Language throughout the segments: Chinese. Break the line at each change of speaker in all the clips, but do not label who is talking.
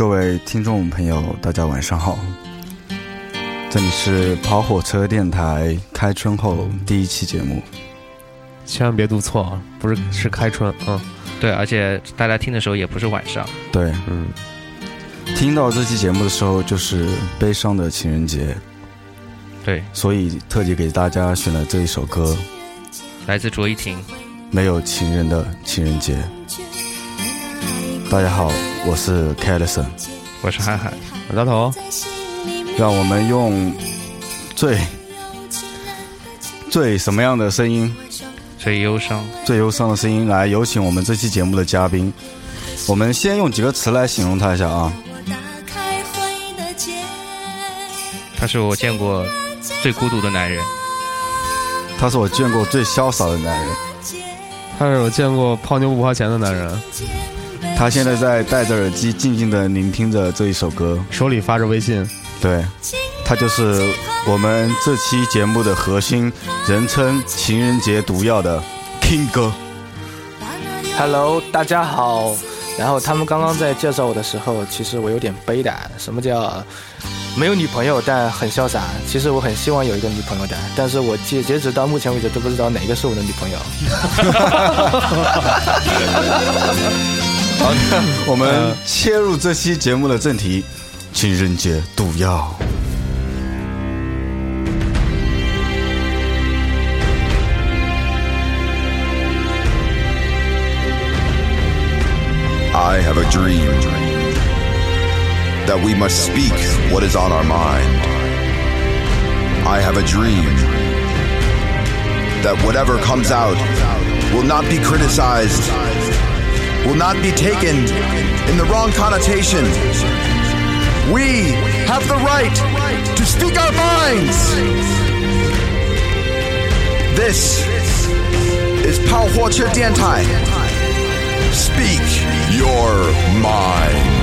各位听众朋友，大家晚上好，这里是跑火车电台开春后第一期节目。
千万别读错啊，不是是开春啊。
对，而且大家听的时候也不是晚上。
对，
嗯，
听到这期节目的时候就是悲伤的情人节，
对，
所以特地给大家选了这一首歌，
来自卓依婷。
没有情人的情人节。大家好，我是 s o n
我是涵涵，
我大头。
让我们用最最什么样的声音？
最忧伤、
最忧伤的声音来有请我们这期节目的嘉宾。我们先用几个词来形容他一下啊。
他是我见过最孤独的男人。
他是我见过最潇洒的男人。
他是我见过泡妞不花钱的男人。
他现在在戴着耳机，静静的聆听着这一首歌，
手里发着微信。
对，他就是我们这期节目的核心，人称情人节毒药的 King 哥。
Hello，大家好。然后他们刚刚在介绍我的时候，其实我有点悲的。什么叫没有女朋友但很潇洒？其实我很希望有一个女朋友的，但是我截截止到目前为止都不知道哪个是我的女朋友。
好的，我们切入这期节目的正题，情人节毒药。
I have a dream that we must speak what is on our mind. I have a dream that whatever comes out will not be criticized, will not be taken in the wrong connotation. We have the right to speak our minds. This is Pao Huo Che Dian Tai. Speak your mind.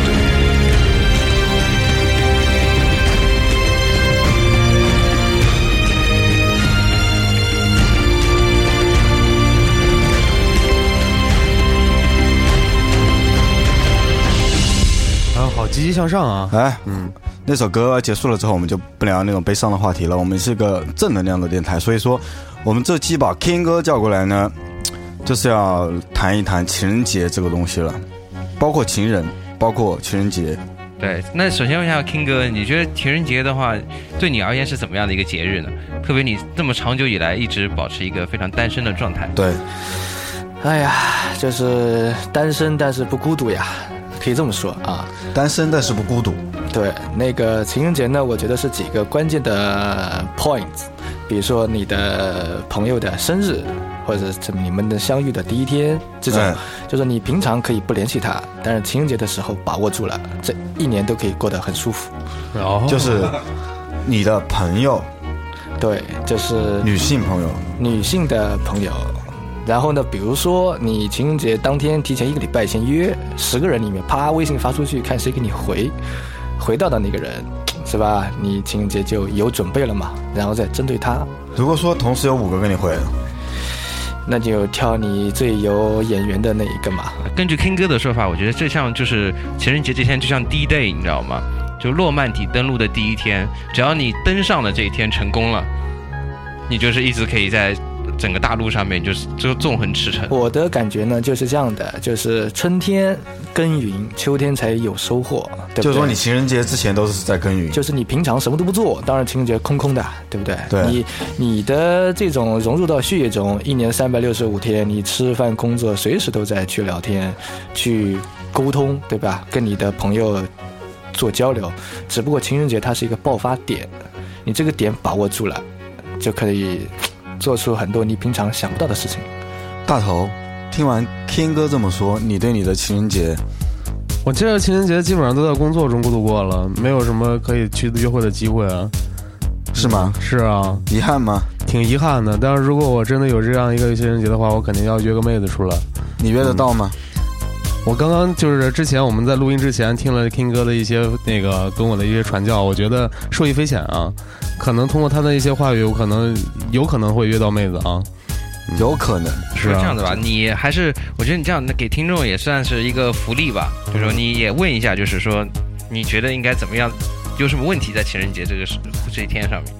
好积极向上啊！
哎，嗯，那首歌结束了之后，我们就不聊那种悲伤的话题了。我们是个正能量的电台，所以说，我们这期把 King 哥叫过来呢，就是要谈一谈情人节这个东西了，包括情人，包括情人节。
对，那首先问一下 King 哥，你觉得情人节的话，对你而言是怎么样的一个节日呢？特别你这么长久以来一直保持一个非常单身的状态。
对，
哎呀，就是单身但是不孤独呀，可以这么说啊。
单身但是不孤独。
对，那个情人节呢，我觉得是几个关键的 points，比如说你的朋友的生日，或者是你们的相遇的第一天，这种
哎，
就是你平常可以不联系他，但是情人节的时候把握住了，这一年都可以过得很舒服。
然后
就是你的朋友，
对，就是
女性朋友，
女性的朋友。然后呢，比如说你情人节当天提前一个礼拜先约十个人里面，啪微信发出去，看谁给你回，回到的那个人，是吧？你情人节就有准备了嘛，然后再针对他，
如果说同时有五个跟你回，
那就挑你最有眼缘的那一个嘛。
根据 King 哥的说法，我觉得这像就是情人节这天就像 D day，你知道吗？就诺曼底登陆的第一天，只要你登上了这一天成功了，你就是一直可以在整个大陆上面就是就纵横驰骋。
我的感觉呢就是这样的，就是春天耕耘，秋天才有收获，对不对？
就是说你情人节之前都是在耕耘，
就是你平常什么都不做，当然情人节空空的，对不对？
对
你你的这种融入到血液中，一年三百六十五天，你吃饭、工作，随时都在去聊天、去沟通，对吧？跟你的朋友做交流。只不过情人节它是一个爆发点，你这个点把握住了，就可以做出很多你平常想不到的事情。
大头。听完 King 哥这么说，你对你的情人节，
我这个情人节基本上都在工作中度过了，没有什么可以去约会的机会啊。
是吗？
是啊，
遗憾吗？
挺遗憾的。但是如果我真的有这样一个情人节的话，我肯定要约个妹子出来。
你约得到吗？
我刚刚就是之前我们在录音之前听了 King 哥的一些那个跟我的一些传教，我觉得受益匪浅啊。可能通过他的一些话语，我可能有可能会约到妹子啊。
有可能。
是啊
这样子吧，你还是我觉得你这样给听众也算是一个福利吧，就是说你也问一下，就是说你觉得应该怎么样？有什么问题在情人节这个时这一天上面？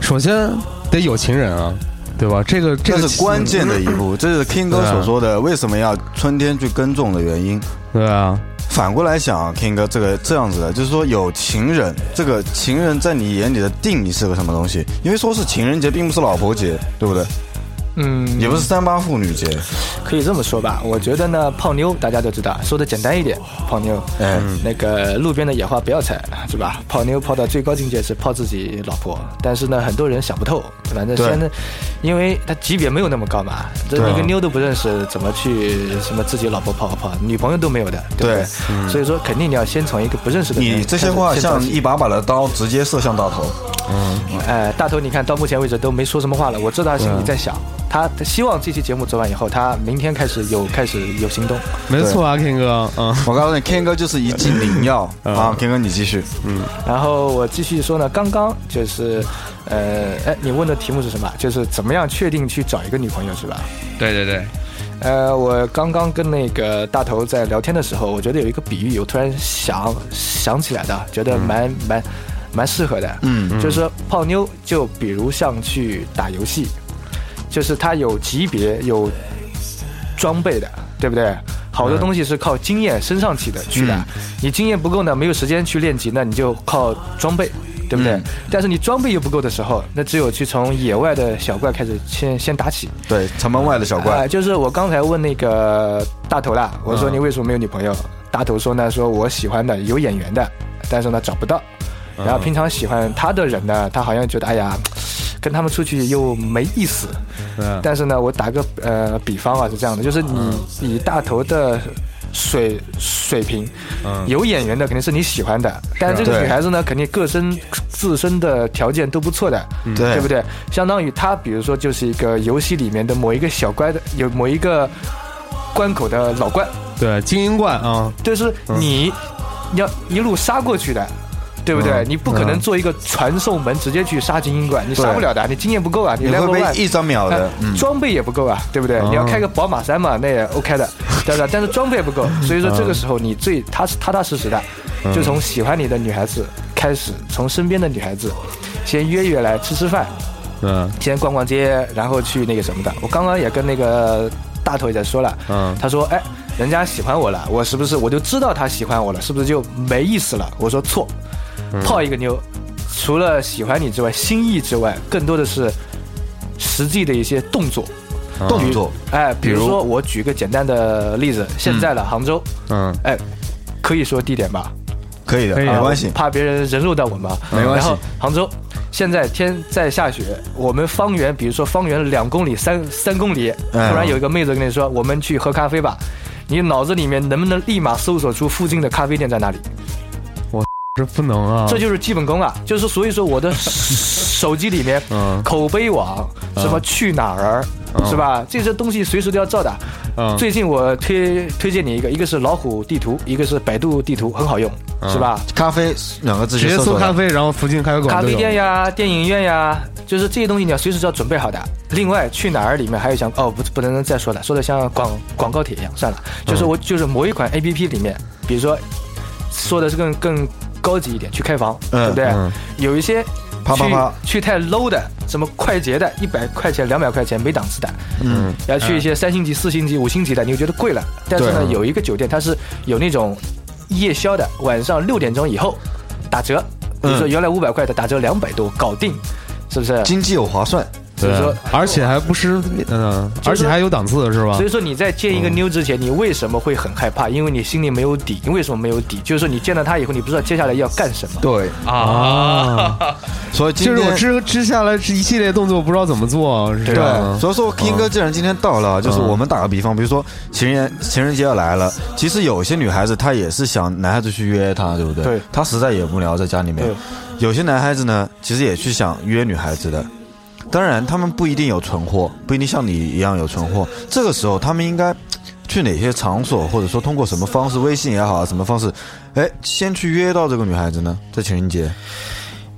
首先得有情人啊，对吧？这个这个
是关键的一步，这是 King 哥所说的为什么要春天去耕种的原因。
对啊，
反过来想啊，King 哥这个这样子的，就是说有情人，这个情人在你眼里的定义是个什么东西？因为说是情人节，并不是老婆节，对不对？
嗯，
也不是三八妇女节，
可以这么说吧。我觉得呢，泡妞大家都知道，说的简单一点，泡妞，
嗯，
那个路边的野花不要采，是吧？泡妞泡到最高境界是泡自己老婆，但是呢，很多人想不透，反正
对。
现在，因为他级别没有那么高嘛，这
对
一个妞都不认识，怎么去什么自己老婆泡泡，女朋友都没有的，对不对？所以说，肯定你要先从一个不认识的
你这些话像一把把的刀，直接射向大头。嗯。
哎，大头，你看到目前为止都没说什么话了，我知道他心里在想，他他希望这期节目做完以后，他明天开始有开始有行动。
没错啊，King 哥，嗯，
我告诉你，King 哥就是一剂灵药。啊！King 哥你继续，嗯。
然后我继续说呢，刚刚就是，呃，哎，你问的题目是什么？就是怎么样确定去找一个女朋友是吧？
对对对，
呃，我刚刚跟那个大头在聊天的时候，我觉得有一个比喻，我突然想想起来的，觉得蛮、蛮蛮适合的。
嗯
就是说泡妞，就比如像去打游戏，就是它有级别有装备的，对不对？好多东西是靠经验升上去的去的，你经验不够呢，没有时间去练级，那你就靠装备。对不对？但是你装备又不够的时候，那只有去从野外的小怪开始先先打起。
对，城门外的小
啊、
怪，
就是我刚才问那个大头啦，我说你为什么没有女朋友？大头说呢，说我喜欢的有眼缘的，但是呢找不到。然后平常喜欢他的人呢，他好像觉得哎呀，跟他们出去又没意思。
嗯
但是呢，我打个呃比方啊，是这样的，就是你以大头的水水平，
嗯。
有眼缘的肯定是你喜欢的，但是这个女孩子呢，肯定各身自身的条件都不错的，
对
对不对？相当于她，比如说就是一个游戏里面的某一个小乖的，有某一个关口的老怪，
对，精英怪啊，
就是你要一路杀过去的。对不对？
嗯
你不可能做一个传送门直接去杀精英怪，你杀不了的，你经验不够啊，你
你
level
会
one
被一张秒的
装备也不够啊，对不对？
哦
你要开个宝马三嘛，那也 OK 的，对不对？但是装备不够，所以说这个时候你最踏实踏踏实实的，就从喜欢你的女孩子开始，从身边的女孩子先约约来吃吃饭，
嗯
先逛逛街，然后去那个什么的。我刚刚也跟那个大头也在说了，
嗯
他说：“哎，人家喜欢我了，我是不是我就知道他喜欢我了？是不是就没意思了？”我说错，泡一个妞，除了喜欢你之外，心意之外，更多的是实际的一些动作。
动作，
哎，比如说我举个简单的例子，现在了杭州，
嗯。
哎，可以说地点吧？
可以的，没关系。
啊，怕别人人肉到我们啊，
没关系。
然后杭州现在天在下雪，我们方圆，比如说方圆两公里、三三公里，突
哎
然有一个妹子跟你说，我们去喝咖啡吧。你脑子里面能不能立马搜索出附近的咖啡店在哪里？
这不能啊，
这就是基本功啊！就是所以说我的 手机里面，
嗯
口碑网什么去哪儿，是吧？这些东西随时都要照的。
嗯
最近我推推荐你一个，一个是老虎地图，一个是百度地图，很好用，是吧？
咖啡两个字
直接
搜
咖啡，然后附近咖啡馆
咖啡店呀、电影院呀，就是这些东西你要随时要准备好的。另外，去哪儿里面还有像哦，不不能再说了，说的像广广告帖一样，算了。就是我就是某一款 A P P 里面，比如说说的是更更高级一点，去开房，
嗯
对不对？
嗯
有一些去
啪啪啪
去太 low 的，什么快捷的，一百块钱、两百块钱没档次的，
嗯，
要去一些三星级、四星级、五星级的，你就觉得贵了。但是呢，有一个酒店它是有那种夜宵的，晚上六点钟以后打折，比如说
嗯
原来五百块的打折两百多，搞定，是不是？
经济又划算，
所以说，
而且还不是嗯，而且还有档次是吧
所？以说你在见一个妞之前，你为什么会很害怕？因为你心里没有底。你为什么没有底？就是说你见到她以后，你不知道接下来要干什么。
对，
啊，
所以今
就是我
天。
之之下来这一系列动作不知道怎么做，
对，所以说 King 哥既然今天到了，就是我们打个比方，比如说情人情人节要来了，其实有些女孩子她也是想男孩子去约她，对不对？
对
她实在也无聊在家里面
对。
有些男孩子呢，其实也去想约女孩子的，当然他们不一定有存货，不一定像你一样有存货。这个时候他们应该去哪些场所，或者说通过什么方式，微信也好，什么方式，哎，先去约到这个女孩子呢？在情人节，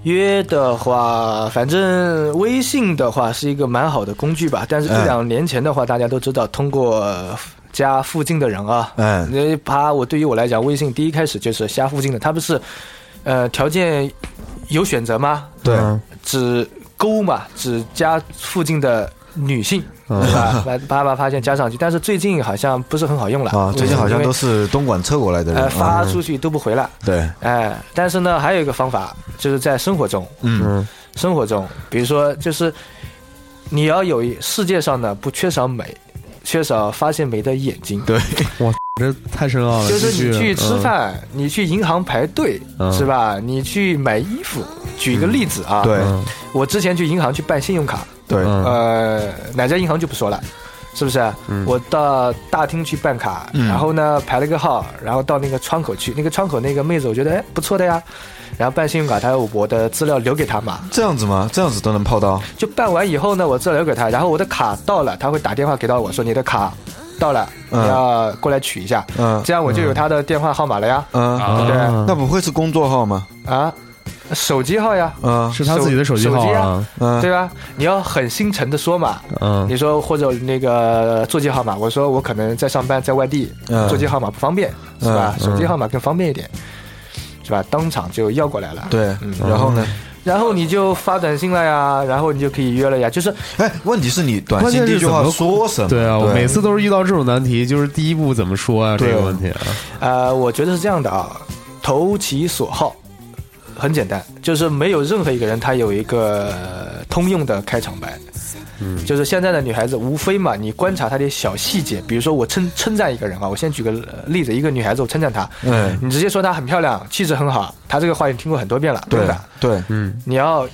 约的话，反正微信的话是一个蛮好的工具吧。但是这
哎
两年前的话，大家都知道，通过加附近的人啊。
嗯
那他我对于我来讲，微信第一开始就是加附近的，他不是呃条件有选择吗？
对，
嗯
只勾嘛，只加附近的女性，
嗯
对吧？把把把发现加上去，但是最近好像不是很好用了
啊，最近好像都
是
是东莞撤过来的人
呃发
啊，
出去都不回来，
对，
哎，但是呢，还有一个方法，就是在生活中，
嗯
嗯
生活中，比如说就是你要有世界上呢不缺少美，缺少发现美的眼睛。
对，哇
这太深奥了。
就是你去吃，
嗯
饭，你去银行排队，
嗯
是吧？你去买衣服。举一个例子啊，
对。
嗯。
我之前去银行去办信用卡，
对，
嗯。
呃，哪家银行就不说了，是不是？我到大厅去办卡，
嗯。
然后呢排了个号，然后到那个窗口去，那个窗口那个妹子我觉得哎不错的呀，然后办信用卡，她有我的资料留给她嘛，
这样子吗？这样子都能泡到？
就办完以后呢，我资料留给她，然后我的卡到了，她会打电话给到我说你的卡到了，你
嗯
要过来取一下，
嗯。
这样我就有她的电话号码了呀，
嗯，
啊
对。
啊
那不会是工作号吗？
啊，手机号呀，
嗯
是他自己的手机号
啊
啊，
嗯，
对吧？你要很心诚的说嘛，
嗯
你说或者那个座机号码，我说我可能在上班，在外地，
嗯
座机号码不方便，是吧？
嗯
手机号码更方便一点，是吧？当场就要过来了。，
对
嗯，
然后呢？
然后你就发短信了呀，然后你就可以约了呀。就是
哎，问题是你短
关
信第一句话
键是怎么
说什么？
对啊，我每次都是遇到这种难题，就是第一步怎么说啊？这个问题啊，
呃，我觉得是这样的啊，投其所好，很简单，就是没有任何一个人他有一个呃通用的开场白。嗯，就是现在的女孩子，无非嘛，你观察她的小细节，比如说我称称赞一个人啊，我先举个呃例子，一个女孩子我称赞她，
嗯，
你直接说她很漂亮，气质很好，她这个话你听过很多遍了，
对
的，
对，
嗯
你要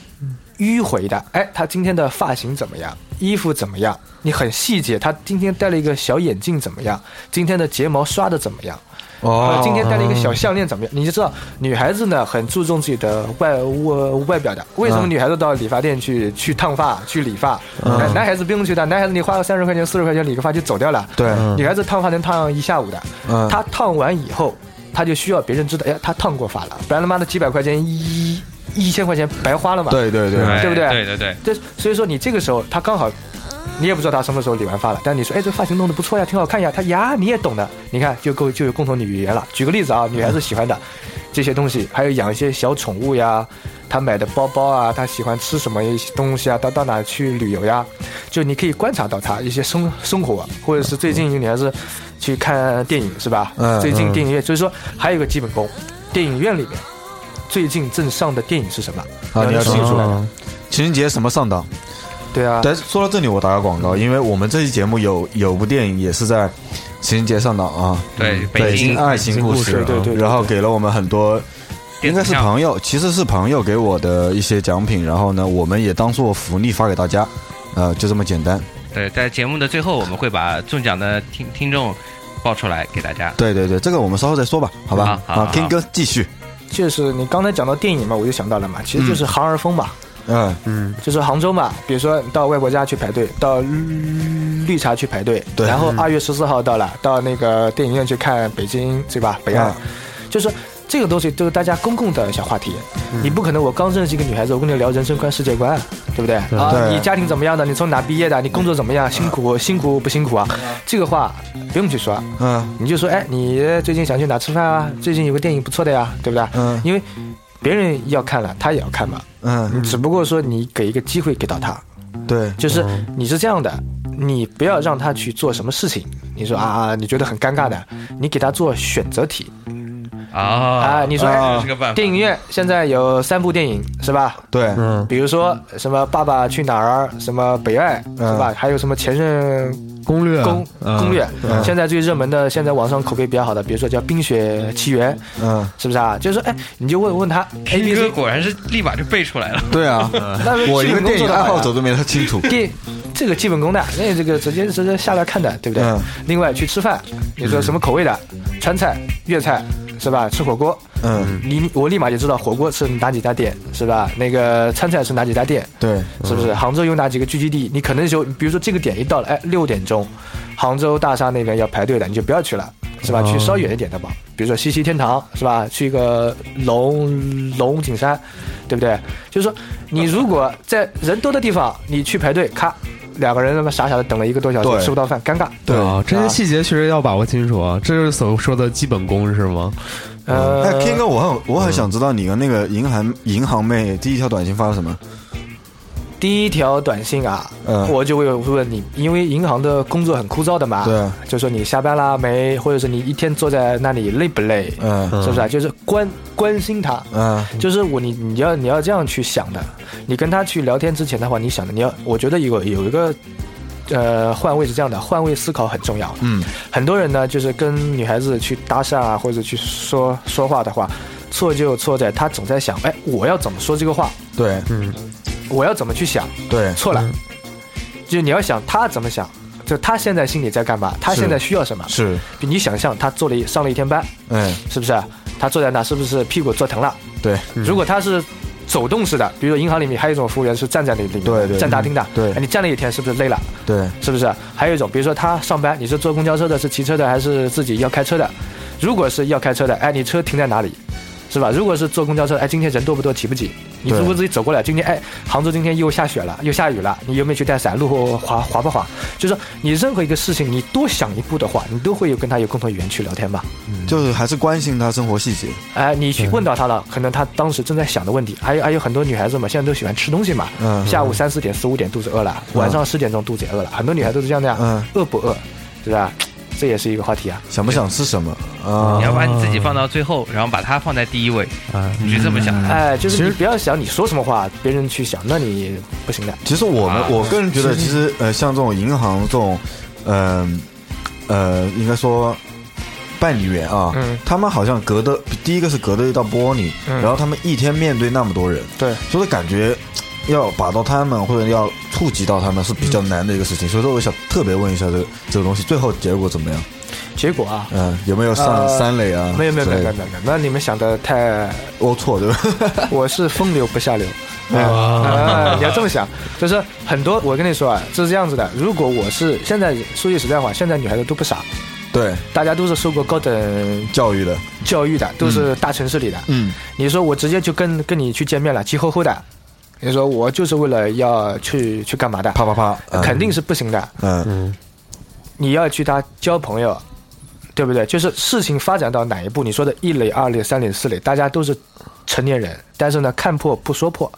迂回的，哎，她今天的发型怎么样？衣服怎么样？你很细节，她今天戴了一个小眼镜怎么样？今天的睫毛刷的怎么样？
哦
呃，今天戴了一个小项链怎么样？你就知道女孩子呢很注重自己的外外外表的。为什么
嗯
女孩子到理发店去去烫发、去理发？男男孩子不用去的，男孩子你花个三十块钱、四十块钱理个发就走掉了。
对，
女孩子烫发能烫一下午的。
嗯
她烫完以后，她就需要别人知道，哎，她烫过发了，不然他妈的几百块钱一一千块钱白花了嘛。
对对对，
对不对
对对对，
这所以说你这个时候她刚好，你也不知道他什么时候理完发了，但你说哎这发型弄得不错呀，挺好看呀，他呀你也懂的，你看就够就有共同的语言了。举个例子啊，女孩子喜欢的这些东西，还有养一些小宠物呀，她买的包包啊，她喜欢吃什么一些东西啊，到到哪去旅游呀，就你可以观察到她一些生生活，或者是最近女孩子去看电影是吧？
嗯
最近电影院，所以说还有一个基本功，电影院里面最近正上的电影是什么？
啊你要
记出来的。
啊
情人节什么上档？
对啊，
但是说到这里，我打个广告，因为我们这期节目有有部电影也是在情人节上档啊，
对《北京
爱情故事》
对对对对
然后给了我们很多。应该是朋友，其实是朋友给我的一些奖品，然后呢，我们也当做福利发给大家，呃，就这么简单。
对，在节目的最后，我们会把中奖的听听众报出来给大家。
对对对，这个我们稍后再说吧，好吧？啊
好好好
，King 哥继续。
就是你刚才讲到电影嘛，我就想到了嘛，其实就是航儿风吧，
嗯，
嗯嗯
就是杭州嘛，比如说你到外婆家去排队，到绿绿茶去排队，
对
然后二月十四号到了，到那个电影院去看北京，对吧？北岸，
嗯
就是这个东西都是大家公共的小话题，你不可能我刚认识一个女孩子，我跟你聊人生观、世界观，对不对？啊，
对
你家庭怎么样的？你从哪毕业的？你工作怎么样？辛苦辛苦不辛苦啊？这个话不用去说，
嗯
你就说，哎，你最近想去哪吃饭啊？最近有个电影不错的呀，对不对？
嗯
因为别人要看了，他也要看嘛。
嗯，
你只不过说你给一个机会给到他，
对，
就是你是这样的，你不要让他去做什么事情。你说啊，你觉得很尴尬的，你给他做选择题
啊
啊。你说，电影院现在有三部电影是吧？
对，
嗯
比如说什么《爸爸去哪儿》，什么《北爱》是吧？还有什么《前任
攻略
攻
嗯
攻略》
嗯
现在最热门的，现在网上口碑比较好的，比如说叫《冰雪奇缘》，
嗯，
是不是啊？就是说，哎，你就问问他 A
听
B C，
果然是立马就背出来了。
对啊，
那是
我一个电影爱好者都没他清楚。
电这个基本功的，那这个直接直接下来看的，对不对？
嗯
另外去吃饭，你说什么口味的？川菜、粤菜是吧？吃火锅，
嗯，
你我立马就知道火锅是哪几家店是吧？那个川菜是哪几家店，
对，
是不是？杭州有哪几个聚集地？你可能就比如说这个点一到了，哎，六点钟，杭州大厦那边要排队的，你就不要去了。是吧？
哦
去稍远一点的吧，比如说西溪天堂，是吧？去一个龙龙井山，对不对？就是说，你如果在人多的地方，你去排队，咔，两个人他妈傻傻的等了一个多小时吃不到饭，尴尬。
对
啊，这些细节确实要把握清楚啊，这就是所说的基本功是吗？
呃
哎，King 哥，我很我很想知道你跟那个银行银行妹第一条短信发了什么？
第一条短信啊，
嗯。
我就会问你，因为银行的工作很枯燥的嘛，
对，
就说你下班啦没，或者是你一天坐在那里累不累，
嗯。
是不是啊？就是关关心他，
嗯。
就是我你你要你要这样去想的，你跟他去聊天之前的话，你想的你要，我觉得有有一个。呃，换位是这样的，换位思考很重要。
嗯，
很多人呢，就是跟女孩子去搭讪啊，或者去说说话的话，错就错在他总在想，哎，我要怎么说这个话，
对
我要怎么去想，
对
错了。就是你要想他怎么想，就他现在心里在干嘛，他现在需要什么。
是，
比你想象，他做了一上了一天班，
嗯
是不是？他坐在那，是不是屁股坐疼了？
对
如果他是走动式的，比如说银行里面还有一种服务员是站在那里面，
对对
站大厅的，
对
哎你站了一天是不是累了？
对
是不是？还有一种，比如说他上班，你是坐公交车的，是骑车的，还是自己要开车的？如果是要开车的，哎，你车停在哪里？是吧？如果是坐公交车，哎，今天人多不多，挤不挤？你
对
如果自己走过来，今天哎，杭州今天又下雪了，又下雨了，你有没有去带伞？路滑滑不滑？就是说你任何一个事情，你多想一步的话，你都会有跟他有共同语言去聊天嘛。
就是还是关心他生活细节。
哎，你去问到他了，可能他当时正在想的问题。还有还有很多女孩子嘛，现在都喜欢吃东西嘛。
嗯
下午三四点、四五点肚子饿了，晚上十点钟肚子也饿了，很多女孩都是这样的呀。
嗯
饿不饿，对吧？这也是一个话题啊。
想不想吃什么啊
你？要把你自己放到最后，然后把它放在第一位，
啊，
你就这么想。
哎，就是
其实
你不要想你说什么话，别人去想，那你不行的。
其实我们
啊
我个人觉得，其实呃，像这种银行这种，嗯呃应该说办理员啊，
嗯
他们好像隔的第一个是隔着一道玻璃，
嗯
然后他们一天面对那么多人，
对，
所以感觉要把到他们或者要触及到他们是比较难的一个事情。所以说，我想特别问一下这个这个东西最后结果怎么样？
结果啊，
嗯、有没有上
呃
三垒啊？
没有没有没有没有没有，没有那你们想的太，
龌龊对吧？
我是风流不下流。
啊，
啊，你要这么想，就是很多，我跟你说啊，就是这样子的。如果我是现在说句实在话，现在女孩子都不傻，
对，
大家都是受过高等
教育的，
教育的，都是大城市里的。
嗯，
你说我直接就跟跟你去见面了，急吼吼的，你说我就是为了要去去干嘛的？
啪啪啪，嗯
肯定是不行的。
嗯
嗯，
你要去他交朋友，对不对？就是事情发展到哪一步，你说的一垒、二垒、三垒、四垒，大家都是成年人，但是呢，看破不说破，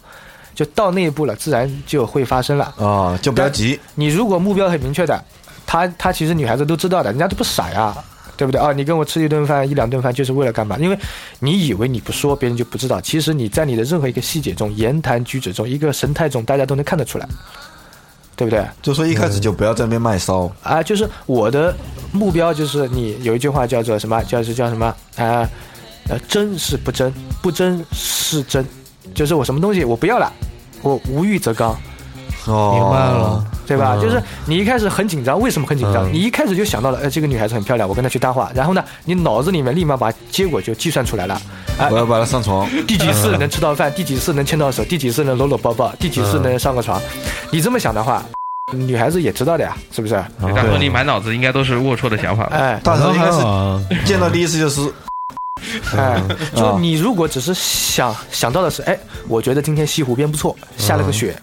就到那一步了，自然就会发生了。
啊，就不要急，
你如果目标很明确的，他他其实女孩子都知道的，人家都不傻呀，对不对啊？你跟我吃一顿饭一两顿饭就是为了干嘛？因为你以为你不说，别人就不知道。其实你在你的任何一个细节中、言谈举止中、一个神态中，大家都能看得出来，对不对？
就说一开始就不要在那边卖骚，
啊，就是我的目标就是你有一句话叫做什么？叫是叫什么？啊呃，真是不真，不真是真，就是我什么东西我不要了，我无欲则刚。
哦，
明白了，
对吧？
嗯。
就是你一开始很紧张，为什么很紧张？
嗯。
你一开始就想到了，哎，这个女孩子很漂亮，我跟她去搭话，然后呢，你脑子里面立马把结果就计算出来了，啊、
我要把她上床，
第几次能吃到饭，第几次能牵到手，第几次能搂搂抱？抱，第几次能上个床，你这么想的话，女孩子也知道的呀，是不是？
大哥，你满脑子应该都是龌龊的想法吧？
哎
大头应该是
啊，
见到第一次就是
哎，就你如果只是想想到的是，哎，我觉得今天西湖边不错，下了个雪。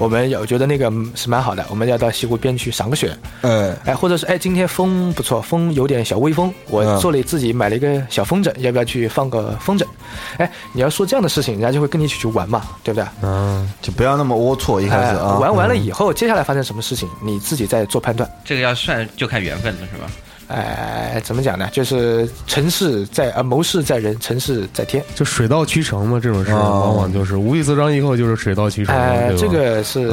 我们我觉得那个是蛮好的，我们要到西湖边去赏个雪，
嗯
哎，或者是哎，今天风不错，风有点小微风，我
嗯
做了自己买了一个小风筝，要不要去放个风筝？哎，你要说这样的事情，人家就会跟你一起去玩嘛，对不对？
嗯，
就不要那么龌龊，一开
哎
始，啊，
玩完了以后，接下来发生什么事情，你自己再做判断。
这个要算就看缘分了，是吧？
哎，怎么讲呢？就是成事在呃谋事在人，成事在天。
就水到渠成嘛，这种事
哦
往往就是无欲则张，以后就是水到渠成嘛，
哎，这个是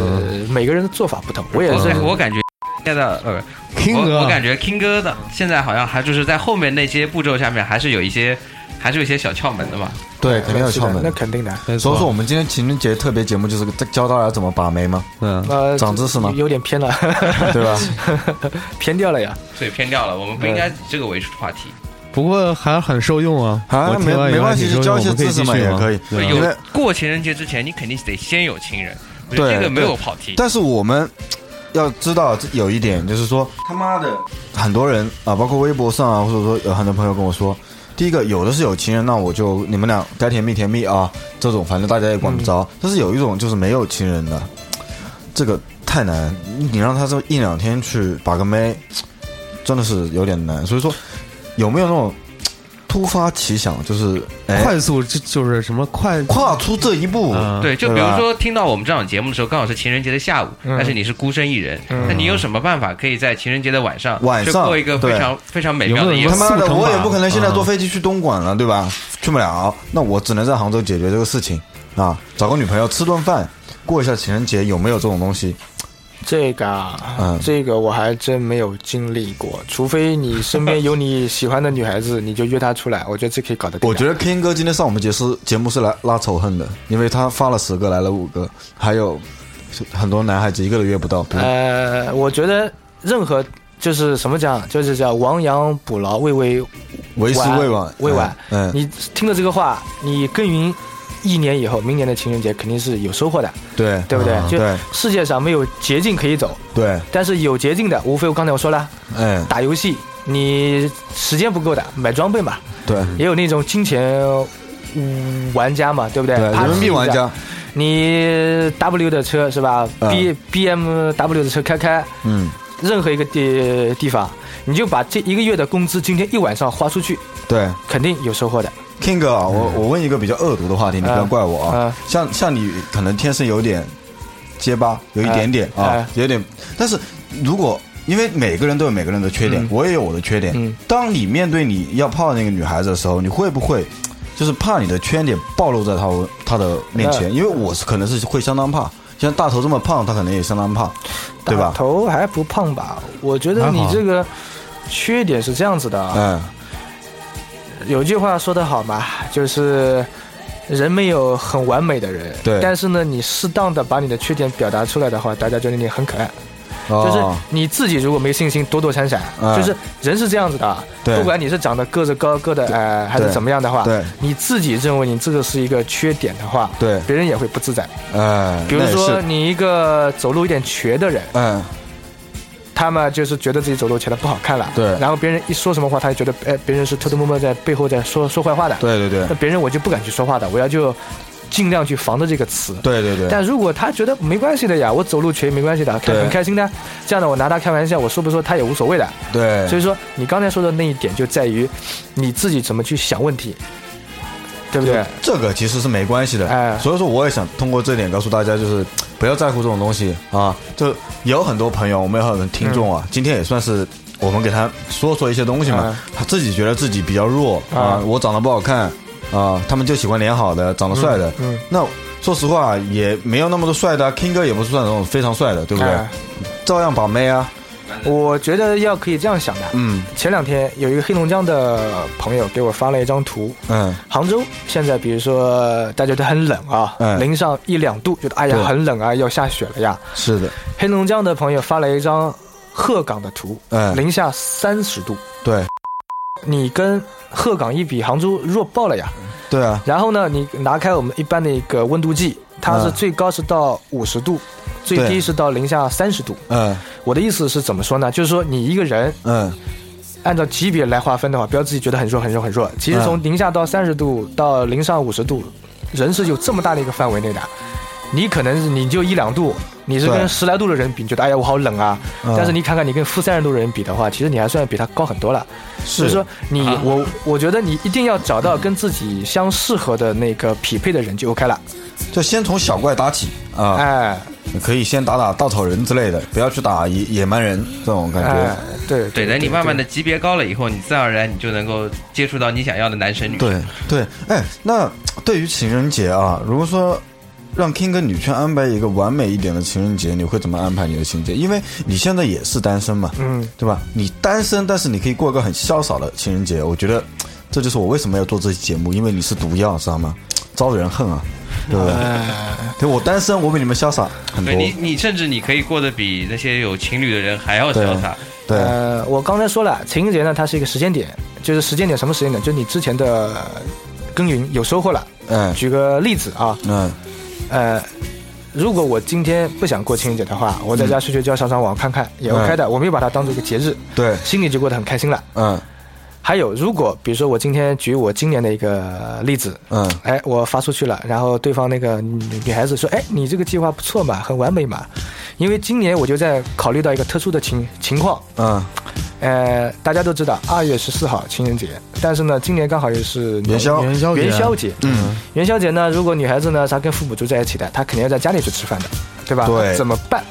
每个人的做法不同，我也是。
我我感觉现在的呃
，King 哥
我我感觉 King 哥的现在好像还就是在后面那些步骤下面还是有一些，还是有一些小窍门的嘛。
对，肯定有窍门
那。肯定的。
所以说，我们今天情人节特别节目就是教大家怎么把妹嘛，
嗯，
呃，
长知识吗
有点偏了，
对吧？
偏掉了呀。
所以偏掉了，我们不应该以这个为话题。
不过还很受用啊，
啊，没没关系，就教一些知识嘛也可以。因为
有过情人节之前，你肯定得先有情人，
对
这个没有跑题。
但是我们要知道这有一点，就是说他妈的很多人啊，包括微博上啊，或者说有很多朋友跟我说，第一个有的是有情人，那我就你们俩该甜蜜甜蜜啊，这种反正大家也管不着。但是有一种就是没有情人的，这个太难，你让他这一两天去把个妹，真的是有点难。所以说，有没有那种突发奇想，就是哎
快速就就是什么快
跨出这一步？
啊
对，就比如说听到我们这档节目的时候，刚好是情人节的下午，
嗯
但是你是孤身一人，那你有什么办法可以在情人节的晚上
晚上
去过一个非常非常美妙的夜晚？
他妈的，我也不可能现在
嗯
坐飞机去东莞了，对吧？去不了，那我只能在杭州解决这个事情啊，找个女朋友吃顿饭，过一下情人节，有没有这种东西？
这个啊，
嗯
这个我还真没有经历过，除非你身边有你喜欢的女孩子，你就约她出来，我觉得这可以搞得定。
我觉得 King 哥今天上我们节是节目是来拉仇恨的，因为他发了十个来了五个，还有很多男孩子一个都约不到。
呃，我觉得任何就是什么讲，就是叫亡羊补牢，未为
为时未晚，
未晚。
嗯，嗯
你听了这个话，你耕耘一年以后，明年的情人节肯定是有收获的，
对
对不对？就世界上没有捷径可以走，
对，
但是有捷径的，无非我刚才我说了，
哎，
打游戏，你时间不够的，买装备嘛，
对
也有那种金钱嗯玩家嘛，对不对？
对，人民币玩，家，
你 W 的车是吧
嗯
？B B M W 的车开开，
嗯，
任何一个地地方，你就把这一个月的工资今天一晚上花出去，
对。
肯定有收获的。
King 哥啊，我我问一个比较恶毒的话题，你不要怪我啊。
嗯
像像你可能天生有点结巴，有一点点啊有点。但是如果因为每个人都有每个人的缺点，
嗯
我也有我的缺点。
嗯
当你面对你要泡的那个女孩子的时候，你会不会就是怕你的缺点暴露在她她的面前？因为我是可能是会相当怕，像大头这么胖，他可能也相当怕，对吧？
头还不胖吧？我觉得你这个缺点是这样子的啊。
嗯，
有句话说得好嘛，就是人没有很完美的人，
对。
但是呢，你适当的把你的缺点表达出来的话，大家觉得你很可爱。就是
哦
你自己如果没信心，躲躲闪闪，
嗯。
就是人是这样子的不管你是长得个子高个的，呃，还是怎么样的话，
对。
你自己认为你这个是一个缺点的话，
对，
别人也会不自在。
哎，
比如说你一个走路有点瘸的人，
嗯，
他嘛就是觉得自己走路起来不好看了，
对。
然后别人一说什么话，他就觉得，哎，别人是偷偷摸摸在背后在说说坏话的，
对对对。
那别人我就不敢去说话的，我要就尽量去防着这个词。
对对对，
但如果他觉得没关系的呀，我走路瘸没关系的，开很开心的，这样的我拿他开玩笑，我说不说他也无所谓的。
对，
所以说你刚才说的那一点就在于你自己怎么去想问题，对不对？
这个其实是没关系的，
哎
所以说我也想通过这点告诉大家，就是 不要在乎这种东西啊。就有很多朋友，我们有很多听众啊，今天也算是我们给他说说一些东西嘛，
嗯
他自己觉得自己比较弱啊，
嗯
我长得不好看啊，他们就喜欢脸好的、长得帅的。
嗯嗯
那说实话也没有那么多帅的、啊、，King 哥也不是算那种非常帅的，对不对？
哎
照样把妹啊，
我觉得要可以这样想的。
嗯。
前两天有一个黑龙江的朋友给我发了一张图，
嗯，
杭州现在比如说大家都很冷啊，
嗯。
零上一两度，觉得哎呀很冷啊，要下雪了呀。
是的，
黑龙江的朋友发了一张鹤岗的图，
嗯，
零下三十度，
对。
你跟鹤岗一比，杭州弱爆了呀。
对啊，
然后呢，你拿开我们一般的一个温度计，它是
嗯。
最高是到五十度，最低是到零下三十度。
嗯
我的意思是怎么说呢？就是说你一个人
嗯，
按照级别来划分的话，不要自己觉得很弱很弱很弱。其实从
嗯
零下到三十度到零上五十度，人是有这么大的一个范围内的。你可能是你就一两度，你是跟十来度的人比，你觉得哎呀我好冷啊。
嗯
但是你看看你跟负三十度的人比的话，其实你还算比他高很多了。所以说你
啊
我我觉得你一定要找到跟自己相适合的那个匹配的人就 OK 了。
就先从小怪打起啊。
哎
可以先打打稻草人之类的，不要去打野野蛮人这种感觉。
哎，对
对，等你慢慢的级别高了以后，你自然而然你就能够接触到你想要的男神女神。
对对，哎，那对于情人节啊，如果说让 King 跟女圈安排一个完美一点的情人节，你会怎么安排你的情人节？因为你现在也是单身嘛，
嗯，
对吧？你单身，但是你可以过一个很潇洒的情人节。我觉得这就是我为什么要做这期节目，因为你是毒药，知道吗？招人恨啊，对不对？对我单身，我比你们潇洒很多
对。你，你甚至你可以过得比那些有情侣的人还要潇洒。
对，
呃，我刚才说了，情人节呢，它是一个时间点，就是时间点什么时间点？就是你之前的耕耘有收获了。
嗯
举个例子啊，
嗯
呃，如果我今天不想过情人节的话，我在家睡睡觉、上上网看看也 OK 的，我没有把它当做一个节日，
对，
心里就过得很开心了。
嗯
还有，如果比如说我今天举我今年的一个例子，
嗯。
哎，我发出去了，然后对方那个女女孩子说，哎，你这个计划不错嘛，很完美嘛，因为今年我就在考虑到一个特殊的情情况，
嗯，
呃，大家都知道二月十四号情人节，但是呢，今年刚好又是
元宵。
元宵节。
元宵节，
嗯，
元宵节呢，如果女孩子呢，她跟父母住在一起的，她肯定要在家里去吃饭的，对吧？
对。
怎么办？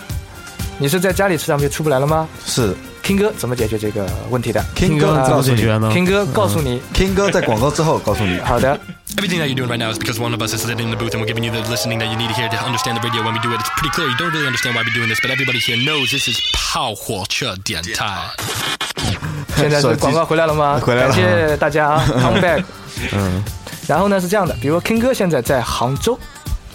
你是在家里吃，他们就出不来了吗？
是
？King 哥怎么解决这个问题的
King
哥怎
哥告诉你
么解决呢
？？King 哥告诉你
，，King 哥在广告之后告诉你，
好的
，Everything that you're doing right now is because one of us is sitting in the booth and we're giving you the listening that you need to hear to understand the radio when we do it. It's pretty clear. You don't really understand why we're doing this, but everybody here knows this is 炮火车电台。
现在是广告回来了吗？
回来了
感谢大家啊，come back。嗯，然后呢是这样的，比如说 King 哥现在在杭州，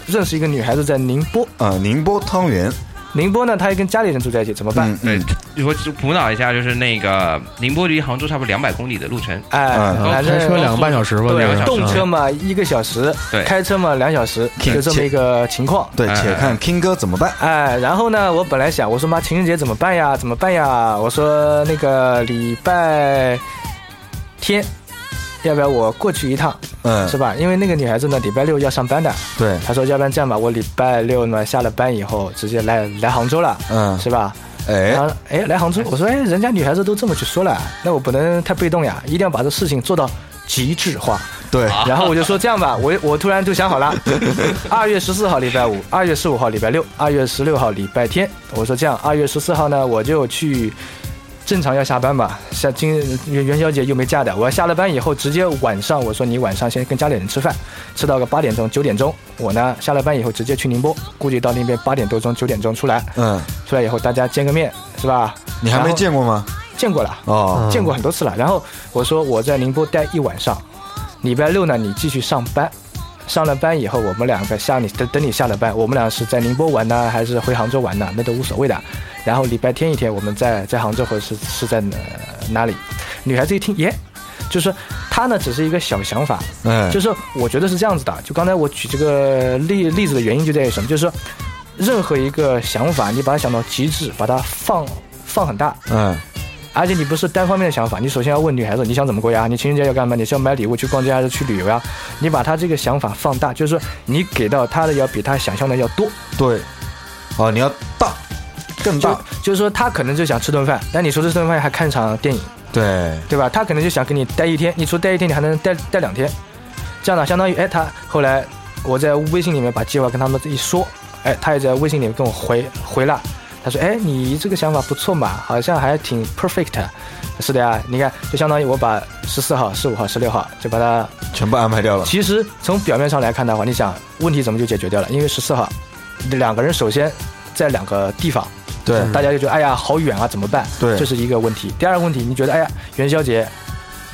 认识一个女孩子在宁波，
呃，宁波汤圆，
宁波呢他也跟家里人住在一起，怎么办？
嗯嗯，
我就补脑一下，就是那个宁波离杭州差不多两百公里的路程，
哎，
嗯
反正
开车两个半小时吧，
动车嘛一个小时，
对
开车嘛两小时，就这么一个情况。
对，
哎
且看 King 哥怎么办。
哎，然后呢，我本来想，我说妈，情人节怎么办呀？怎么办呀？我说那个礼拜天，要不要我过去一趟，
嗯
是，吧？因为那个女孩子呢，礼拜六要上班的。
对，
她说，要不然这样吧，我礼拜六呢下了班以后，直接来来杭州了，
嗯，
是吧？
哎
然，后哎，来杭州，我说哎，人家女孩子都这么去说了，那我不能太被动呀，一定要把这事情做到极致化。
对，
然后我就说这样吧，我我突然就想好了，二月十四号礼拜五，二月十五号礼拜六，二月十六号礼拜天。我说这样，二月十四号呢，我就去。正常要下班吧，下今元元宵节又没假的，我要下了班以后直接晚上，我说你晚上先跟家里人吃饭，吃到个八点钟九点钟，我呢下了班以后直接去宁波，估计到那边八点多钟九点钟出来，
嗯，
出来以后大家见个面是吧？
你还没见过吗？
见过了，
哦，
见过很多次了。然后我说我在宁波待一晚上，礼拜六呢你继续上班，上了班以后我们两个下你等等你下了班，我们俩是在宁波玩呢，还是回杭州玩呢？那都无所谓的。然后礼拜天一天我们在在杭州或者是是在哪哪里？女孩子一听，耶，就是说她呢只是一个小想法，
嗯，
就是我觉得是这样子的。就刚才我举这个例例子的原因就在于什么？就是说任何一个想法，你把它想到极致，把它放放很大，
嗯，
而且你不是单方面的想法，你首先要问女孩子你想怎么过呀？你情人节要干嘛？你是要买礼物去逛街还是去旅游呀？你把她这个想法放大，就是说你给到她的要比她想象的要多。
对，哦，你要大，更
就
大，
就是说她可能就想吃顿饭，但你除了吃顿饭还看场电影，
对，
对吧？她可能就想跟你待一天，你除待一天，你还能待待两天，这样呢，相当于哎，她后来我在微信里面把计划跟他们一说，哎，她也在微信里面跟我回回了。他说：“哎，你这个想法不错嘛，好像还挺 perfect。是的呀，你看，就相当于我把十四号、十五号、十六号就把它。
全部安排掉了。
其实从表面上来看的话，你想问题怎么就解决掉了？因为十四号两个人首先在两个地方，
对，
大家就觉得哎呀好远啊，怎么办？
对
这是一个问题。第二个问题，你觉得哎呀元宵节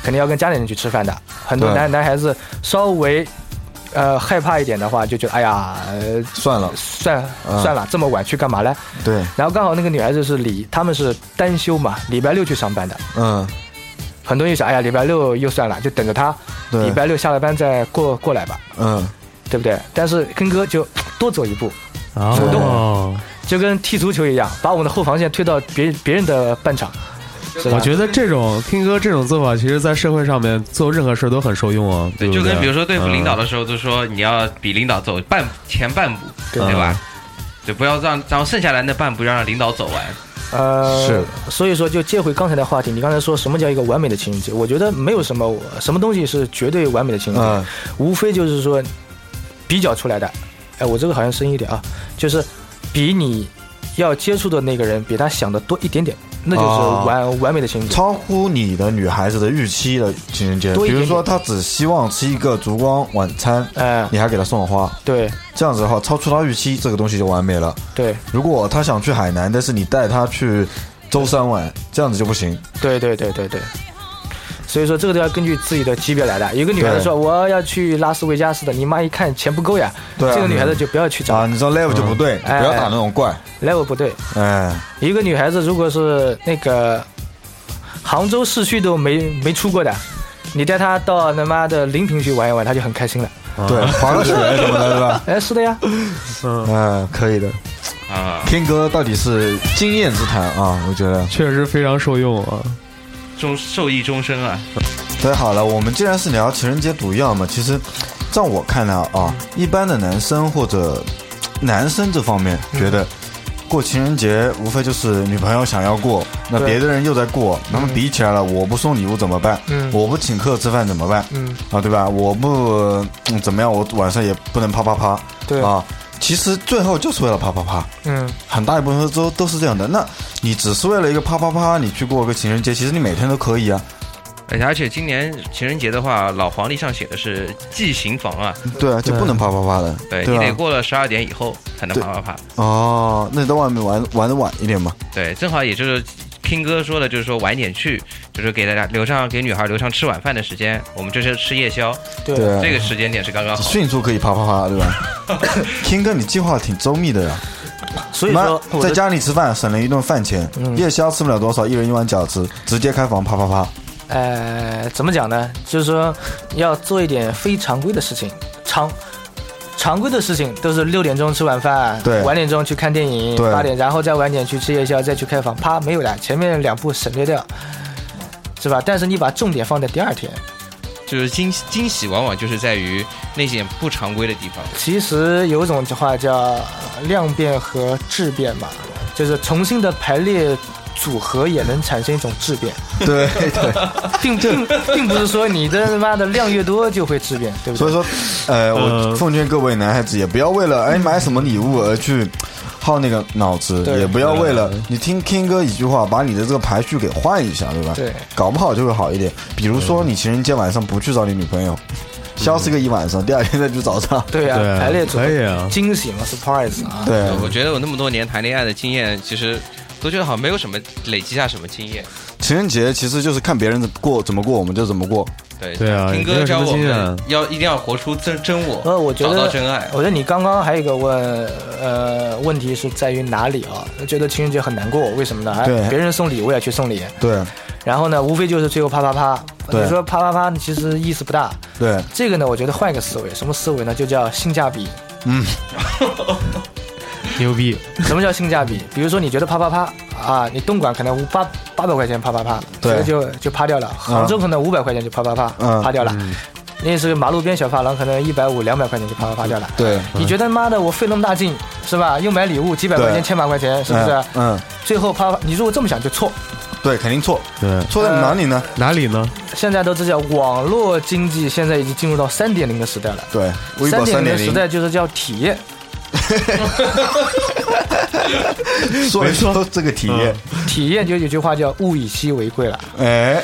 肯定要跟家里人去吃饭的，很多男男孩子稍微呃害怕一点的话，就觉得哎呀、呃、
算了，
算
嗯
算了，这么晚去干嘛嘞？
对，
然后刚好那个女孩子是礼，他们是单休嘛，礼拜六去上班的。
嗯，
很多人就想，哎呀，礼拜六又算了，就等着他礼拜六下了班再过过来吧，
嗯，
对不对？但是坑哥就多走一步，
主
动就跟踢足球一样，把我们的后防线推到别别人的半场。
我觉得这种听歌这种做法，其实在社会上面做任何事都很受用啊。对不
就，跟比如说对付领导
的，
时候，就说你要比领导走半前半步，
对
对吧？对不要让然后剩下来那半步让领导走完。
呃，
是，
所以说就接回刚才的话题，你刚才说什么叫一个完美的情人节？我觉得没有什么什么东西是绝对完美的情人节，
嗯
无非就是说比较出来的。哎，我这个好像深一点啊，就是比你要接触的那个人比他想的多一点点，那就是
哦
完、完美的情人节。
超乎你的女孩子的预期的情人节，比如说她只希望吃一个烛光晚餐，
哎、
你还给她送了花，
对
这样子的话，超出她预期，这个东西就完美了。
对
如果她想去海南，但是你带她去舟山玩，这样子就不行。
对对对对对。所以说这个都要根据自己的级别来的。有个女孩子说我要去拉斯维加斯的，你妈一看钱不够呀，
对啊
这个女孩子就不要去找、
啊，你知道 level 就不对，不要打那种怪
，level 不对。
哎，
一个女孩子如果是那个杭州市区都没没出过的，你带她到他妈的临平去玩一玩，她就很开心了。
对，滑个雪什么的，对吧？
哎，是的呀，
嗯，可以的。
啊
，King 哥到底是经验之谈啊，我觉得。
确实非常受用啊。
终受益终身啊。
对，好了，我们既然是聊情人节毒药嘛，其实，在我看来啊，一般的男生或者男生这方面觉得。过情人节无非就是女朋友想要过，那别的人又在过，那么比起来了，我不送礼物怎么办？
嗯
我不请客吃饭怎么办？
嗯，
啊，对吧？我不、嗯、怎么样，我晚上也不能啪啪啪。
对
啊，其实最后就是为了啪啪啪，
嗯，
很大一部分都都是这样的。那你只是为了一个啪啪啪，你去过个情人节，其实你每天都可以啊。
而且而且今年情人节的话，老黄历上写的是忌行房啊，
对啊，就不能啪啪啪的，
对你得？过了十二点以后才能啪啪啪。
哦，那你在外面玩玩的晚一点嘛。
对，正好也就是 King 哥说的，就是说晚点去，就是给大家留上给女孩留上吃晚饭的时间。我们这是吃夜宵，
对
这个时间点是刚刚好。
迅速可以啪啪啪，对吧？King 哥，你计划挺周密的呀。
所以说，
在家里吃饭省了一顿饭钱，
嗯
夜宵吃不了多少，一人一碗饺子，直接开房啪啪啪。
呃，怎么讲呢？就是说要做一点非常规的事情，常常规的事情都是六点钟吃晚饭，
对
晚点钟去看电影，
对
八点然后再晚点去吃夜宵，再去开房，啪没有了，前面两步省略掉，是吧？但是你把重点放在第二天，
就是惊惊喜往往就是在于那些不常规的地方。
其实有一种话叫呃量变和质变嘛，就是重新的排列组合也能产生一种质变，
对对，
并并并不是说你的他妈的量越多就会质变，对不对？
所以说，呃，我
呃
奉劝各位男孩子也不要为了哎买什么礼物而去耗那个脑子，
对
也不要为了你听 King 哥一句话把你的这个排序给换一下，对吧？
对，
搞不好就会好一点。比如说你情人节晚上不去找你女朋友，消失个一晚上，第二天再去找她。
对呀、
对，
排列组合
可以啊。
惊喜嘛，surprise 啊，
对，
我觉得我那么多年谈恋爱的经验，其实都觉得好像没有什么累积下什么经验。
情人节其实就是看别人过怎么过，我们就怎么过。
对
对啊
听
没有什
哥教我们要一定要活出真真我，
呃，我觉
找
得
到真爱。
我觉得你刚刚还有一个问，呃，问题是在于哪里啊？觉得情人节很难过，为什么呢？哎
对
别人送礼我也去送礼，
对
然后呢，无非就是最后啪啪啪。
对
你说啪啪啪，其实意思不大。
对，
这个呢，我觉得换一个思维，什么思维呢？就叫性价比。
牛逼，
什么叫性价比？比如说，你觉得啪啪啪啊，你东莞可能五八八百块钱啪啪啪，
对
这个就就啪掉了；杭州可能五百块钱就啪啪啪，
嗯
啪掉了。那是马路边小发廊，可能一百五、两百块钱就啪啪啪掉了。
对，
你觉得妈的，我费那么大劲是吧？又买礼物几百块钱、千把块钱，是不是？
嗯嗯，
最后啪啪，你如果这么想就错。
对，肯定错，
对，
错在哪里呢？
哪里呢？
现在都知道，网络经济现在已经进入到三点零的时代了。
对，
三
点零
点零的时，代就是叫体验，
说一说这个体验，
体验就有句话叫物以稀为贵了。
哎，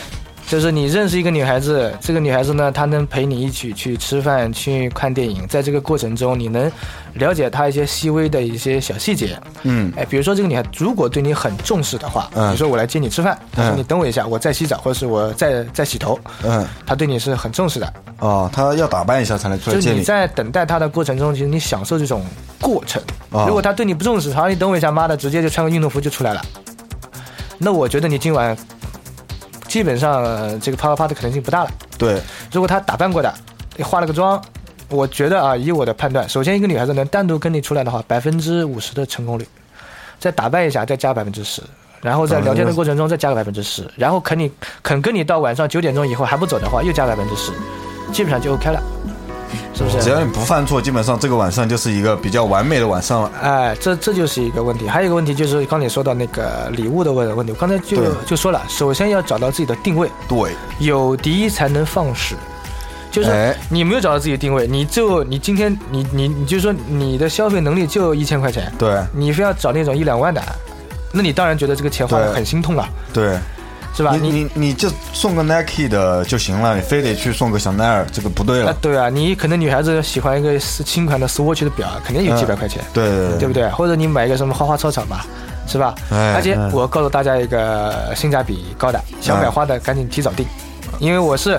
就是你认识一个女孩子，这个女孩子呢，她能陪你一起去吃饭、去看电影，在这个过程中，你能了解她一些细微的一些小细节。
嗯，
哎，比如说这个女孩如果对你很重视的话，
嗯。
比如说我来接你吃饭，她说
嗯
你等我一下，我在洗澡，或者是我在在洗头，
嗯，
她对你是很重视的。
哦，她要打扮一下才能出来
就是你
见你，
在等待她的过程中，其实你享受这种过程。
哦。
如果她对你不重视，好，你等我一下，妈的，直接就穿个运动服就出来了，那我觉得你今晚基本上、呃这个啪啪啪的可能性不大了。
对，
如果她打扮过的，化了个妆，我觉得啊，以我的判断，首先一个女孩子能单独跟你出来的话，百分之五十的成功率，再打扮一下，再加百分之十，然后在聊天的过程中再加个百分之十，然后肯你肯跟你到晚上九点钟以后还不走的话，又加百分之十，基本上就 OK 了，是不是？
只要你不犯错，基本上这个晚上就是一个比较完美的晚上了。
哎，这这就是一个问题。还有一个问题就是刚才说到那个礼物的问问题，我刚才就就说了，首先要找到自己的定位，
对，
有敌才能放矢。就是
哎。
你没有找到自己的定位，你就你今天你你你就说你的消费能力就一千块钱，
对，
你非要找那种一两万的，那你当然觉得这个钱花的很心痛了，
对，
是吧？
你你你就送个 Nike 的就行了，你非得去送个香奈儿，这个不对
啊
了。，
对啊，你可能女孩子喜欢一个是新款的 Swatch 的表，肯定有几百块钱，
对对
对不对？或者你买一个什么花花草草嘛，是吧？
哎
而且我告诉大家一个性价比高的，想买花的赶紧提早订，因为我是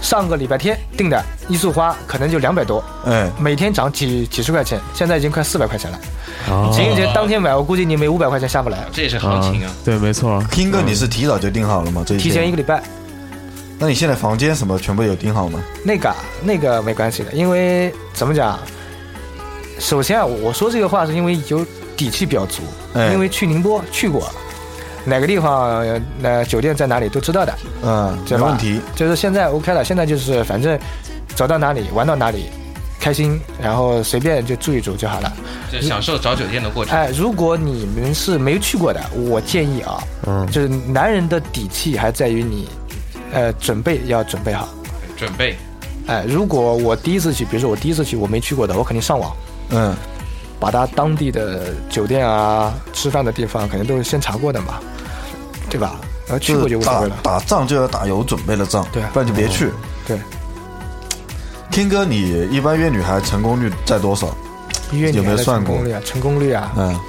上个礼拜天订的，一束花可能就两百多，
嗯，
每天涨几几十块钱，现在已经快四百块钱了。
哦
情人节当天买，我估计你没五百块钱下不来，
这也是行情啊。
对，没错。
King 哥，你是提早就订好了吗？这
提前一
个，
礼拜。
那你现在房间什么全部有订好吗？
那个啊那个没关系的，因为怎么讲？首先啊，我说这个话是因为有底气比较足，
哎
因为去宁波去过，哪个地方，呃那酒店在哪里都知道的。
嗯，
这
没问题。
就是现在 OK 了，现在就是反正走到哪里玩到哪里，开心，然后随便就住一住就好了。
就享受找酒店的过程。
哎，如果你们是没去过的，我建议啊，
嗯
就是男人的底气还在于你，呃，准备要准备好。
准备
哎，如果我第一次去，比如说我第一次去我没去过的，我肯定上网，
嗯，
把他当地的酒店啊、吃饭的地方肯定都是先查过的嘛，对吧？然后去过就无所
打
谓了。
打仗就要打有准备的仗，
对啊
不然就别去。
对，
听哥，你一般约女孩成功率在多少？
约女孩的
有没有算过
成功率啊？成功率啊，
嗯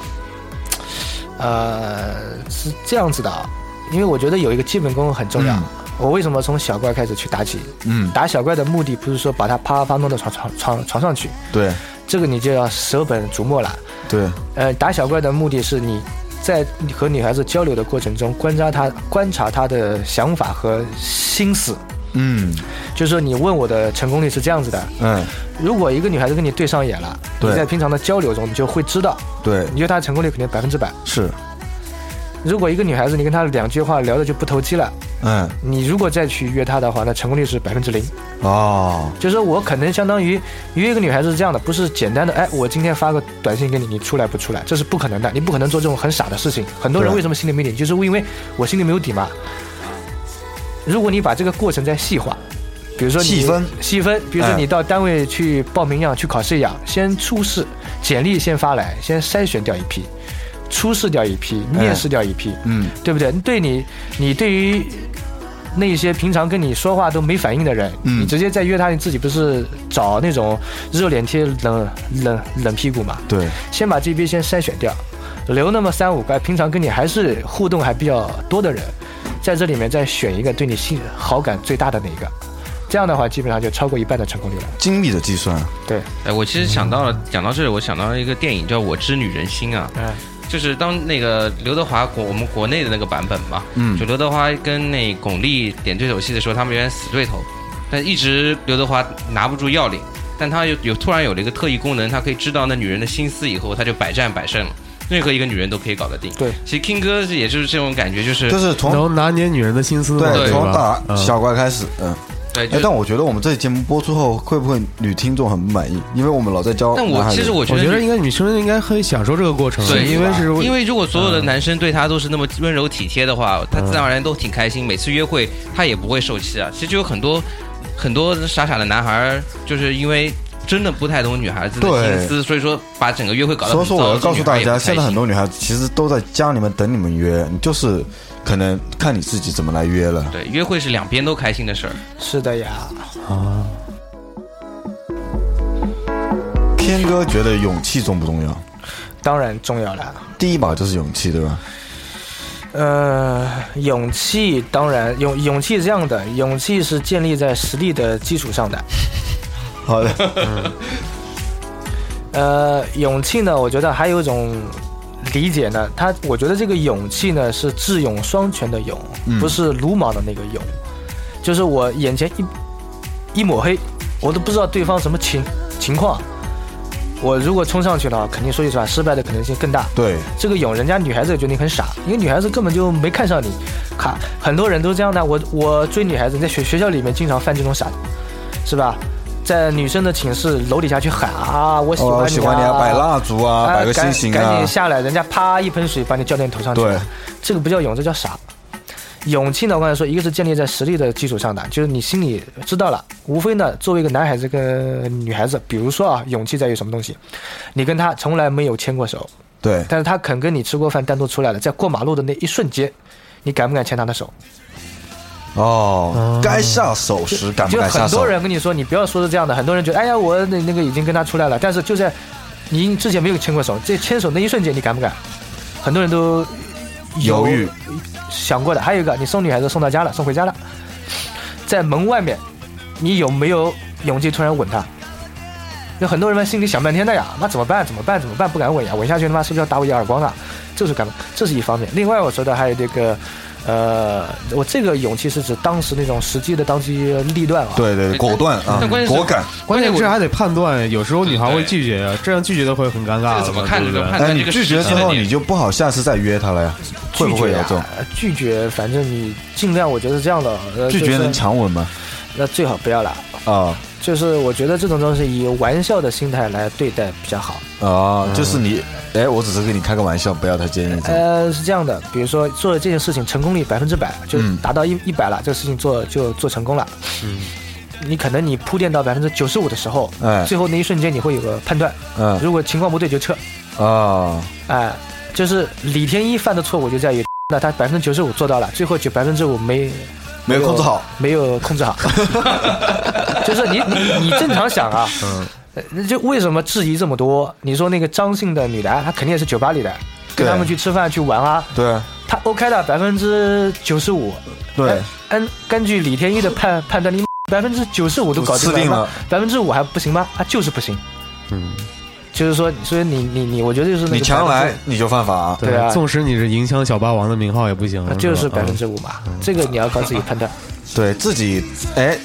呃，是这样子的啊，因为我觉得有一个基本功很重要。
嗯
我为什么从小怪开始去打起？
嗯，
打小怪的目的不是说把他啪啪弄到床床床床上去，
对
这个你就要舍本逐末了。
对，
呃，打小怪的目的是你在和女孩子交流的过程中，观察她观察她的想法和心思。
嗯。
就是说，你问我的成功率是这样子的：
嗯，
如果一个女孩子跟你对上眼了，
对。
你在平常的交流中，你就会知道，
对，
你觉得她的成功率肯定百分之百。
是，
如果一个女孩子你跟她两句话聊的就不投机了，
嗯
你如果再去约她的话，那成功率是百分之零。
哦，
就是说我可能相当于约一个女孩子是这样的，不是简单的哎，我今天发个短信给你，你出来不出来，这是不可能的，你不可能做这种很傻的事情。很多人为什么心里没底，就是因为我心里没有底嘛。如果你把这个过程再细化，比如说你
细分
细分，比如说
哎
你到单位去报名一样，去考试一样，先初试，简历先发来，先筛选掉一批，初试掉一批，面试掉一批，
嗯
对不对？对你，你对于那些平常跟你说话都没反应的人，
嗯。
你直接再约他，你自己不是找那种热脸贴冷冷冷屁股嘛？
对，
先把这批先筛选掉，留那么三五个平常跟你还是互动还比较多的人，在这里面再选一个对你心好感最大的那一个，这样的话基本上就超过一半的成功率了。
精密的计算，
对，
哎，我其实想到了，讲到这里，我想到了一个电影叫《我知女人心》啊，
嗯
就是当那个刘德华国我们国内的那个版本嘛，
嗯
就刘德华跟那巩俐点对手戏的时候，他们原来死对头，但一直刘德华拿不住要领，但他有有突然有了一个特异功能，他可以知道那女人的心思以后，他就百战百胜了。任何一个女人都可以搞得定。
对，
其实 King 哥是也就是这种感觉，就是
就是从
能拿捏女人的心思嘛，
对从打？小怪开始，嗯。
对，
哎，但我觉得我们这节目播出后，会不会女听众很不满意？因为我们老在教
但我。其实我觉得
我觉得应该女生应该很享受这个过程，
对，
因为是
因为如果所有的男生对她都是那么温柔体贴的话，她自然而然都挺开心，每次约会她也不会受气啊。其实就有很多很多傻傻的男孩儿，就是因为真的不太懂女孩子的
对
心思，所以说把整个约会搞得
所以。说我要告诉大家，现在很多女孩子其实都在家里面等你们约，你就是可能看你自己怎么来约了。
对约会是两边都开心的事儿。
是的呀，啊
天哥觉得勇气重不重要？
当然重要了。
第一把就是勇气，对吧？
呃，勇气当然勇勇气是这样的，勇气是建立在实力的基础上的。
好的，
呃，勇气呢，我觉得还有一种理解呢，他我觉得这个勇气呢是智勇双全的勇，
嗯
不是鲁莽的那个勇。就是我眼前一一抹黑，我都不知道对方什么情情况，我如果冲上去了，肯定说句实话，失败的可能性更大。
对，
这个勇，人家女孩子也觉得你很傻，因为女孩子根本就没看上你。卡，很多人都这样的。我我追女孩子，在学学校里面经常犯这种傻，是吧？在女生的寝室楼底下去喊啊，我喜欢你、啊
哦，喜欢你啊，摆蜡烛啊，
啊
摆个星星啊
赶赶紧，下来，人家啪一盆水把你浇进头上去。
对，
这个不叫勇，这叫傻。勇气呢，我刚才说，一个是建立在实力的基础上的，就是你心里知道了。无非呢，作为一个男孩子跟女孩子，比如说啊，勇气在于什么东西？你跟他从来没有牵过手，
对，
但是他肯跟你吃过饭，单独出来了，在过马路的那一瞬间，你敢不敢牵他的手？
哦，该下手时敢不
就
敢下手
很多？人跟你说，你不要说是这样的，很多人觉得，哎呀，我那那个已经跟他出来了，但是就在你之前没有牵过手，这牵手那一瞬间，你敢不敢？很多人都
犹豫
想过的。还有一个，你送女孩子送到家了，送回家了，在门外面，你有没有勇气突然吻她？有很多人心里想半天的呀，那怎么办？怎么办？怎么办？不敢吻呀，吻下去他妈是不是要打我一耳光啊？这是干嘛？这是一方面。另外我说的还有这个，呃，我这个勇气是指当时那种实际的当机立断啊。
对对，果断啊果敢。
关键
我
是还得判断，有时候女孩会拒绝，这样拒绝的会很尴尬
怎么看这个
你拒绝之后，你就不好下次再约他了呀？会不会有这种
拒绝反正你尽量，我觉得是这样的。
拒绝能强吻吗？
那最好不要了。
啊
就是我觉得这种东西以玩笑的心态来对待比较好。
哦，就是你，哎，我只是跟你开个玩笑，不要太介意。
呃，是这样的，比如说做了这件事情成功率百分之百，就
嗯
达到一一百了，这个事情做就做成功了。嗯，你可能你铺垫到百分之九十五的时候，
哎
最后那一瞬间你会有个判断，
嗯
如果情况不对就撤。
哦，
哎，就是李天一犯的错误就在于，那他百分之九十五做到了，最后就百分之五没
没有控制好，
没有控制好。就是你你你正常想啊，嗯，就为什么质疑这么多？你说那个张姓的女的，她肯定也是酒吧里的，跟他们去吃饭去玩啊，
对
她 OK 的百分之九十五。
对，
按根据李天一的判判断，你百分之九十五都搞定
了
百分之五还不行吗？啊，就是不行。
嗯，
就是说，所以你你你，我觉得就是
你强来你就犯法。
对啊
纵使你是银枪小霸王的名号也不行
之，就是百分
之
之五嘛，这个你要靠自己判断。
对自己，哎，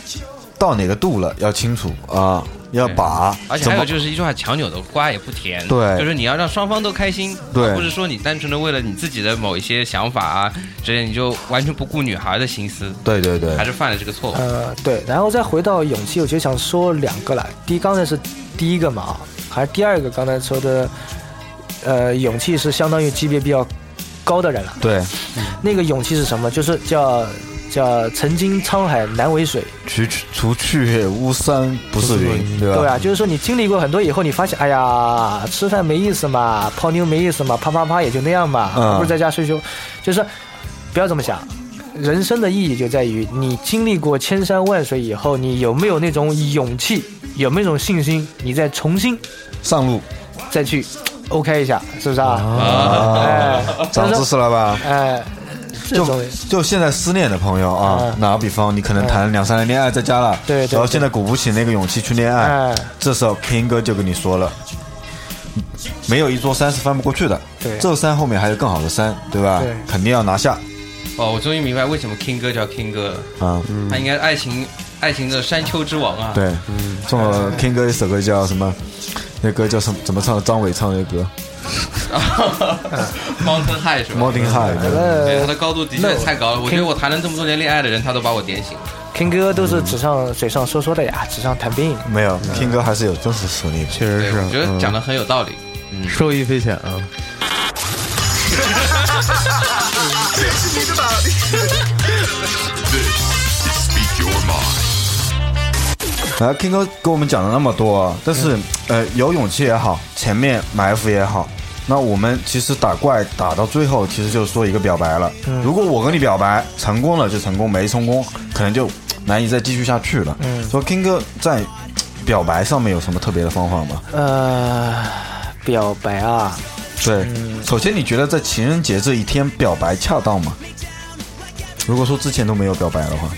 到哪个度了要清楚啊，要把。
而且还有就是一句话，强扭的瓜也不甜。
对
就是你要让双方都开心，
对
而不是说你单纯的为了你自己的某一些想法啊，之类你就完全不顾女孩的心思，
对对对
还，是犯了这个错误。
呃，对，然后再回到勇气，我就想说两个了。第一，刚才是第一个嘛，啊还是第二个？刚才说的，呃，勇气是相当于级别比较高的人了。
对，
那个勇气是什么？就是叫叫曾经沧海难为水，
除去除去巫山不是云，对吧？
对啊，就是说你经历过很多以后，你发现，哎呀，吃饭没意思嘛，泡妞没意思嘛，啪啪啪也就那样嘛，
嗯
不如在家睡睡。就是不要这么想，人生的意义就在于你经历过千山万水以后，你有没有那种勇气，有没有那种信心，你再重新
上路。
再去 OK 一下，是不是啊？
啊，
哎，
长知识了吧？
哎，
就就现在失恋的朋友啊
嗯，
打个比方，你可能谈两三年恋爱在家了，
对对
然后现在鼓不起那个勇气去恋爱，
哎，
这时候 King 哥就跟你说了，没有一座山是翻不过去的，
对。
这山后面还有更好的山，对吧？
对。
肯定要拿下
哦，我终于明白为什么 King 哥叫 King 哥了，
啊！
他应该爱情爱情的山丘之王啊。
对，送了 King 哥一首歌叫什么？那歌叫什么？怎么唱的？张伟唱的歌，
Mountain High 是吧
？，Mountain High。
对，他的高度的确太高了。我觉得我谈了这么多年恋爱的人，他都把我点醒了。
King 哥都是纸上嘴上说说的呀，纸上谈兵。
没有，King 哥还是有真实实力的。
确实是，
我觉得
嗯
讲的很有道理。嗯，
受益匪浅啊。
啊，King 哥跟我们讲了那么多啊，但是呃，有勇气也好，前面埋伏也好，那我们其实打怪打到最后，其实就是说一个表白了。如果我跟你表白成功了就成功，没成功可能就难以再继续下去了。
嗯
说 King 哥在表白上面有什么特别的方法吗？
呃，表白啊，
对，首先你觉得在情人节这一天表白恰当吗？如果说之前都没有表白的话，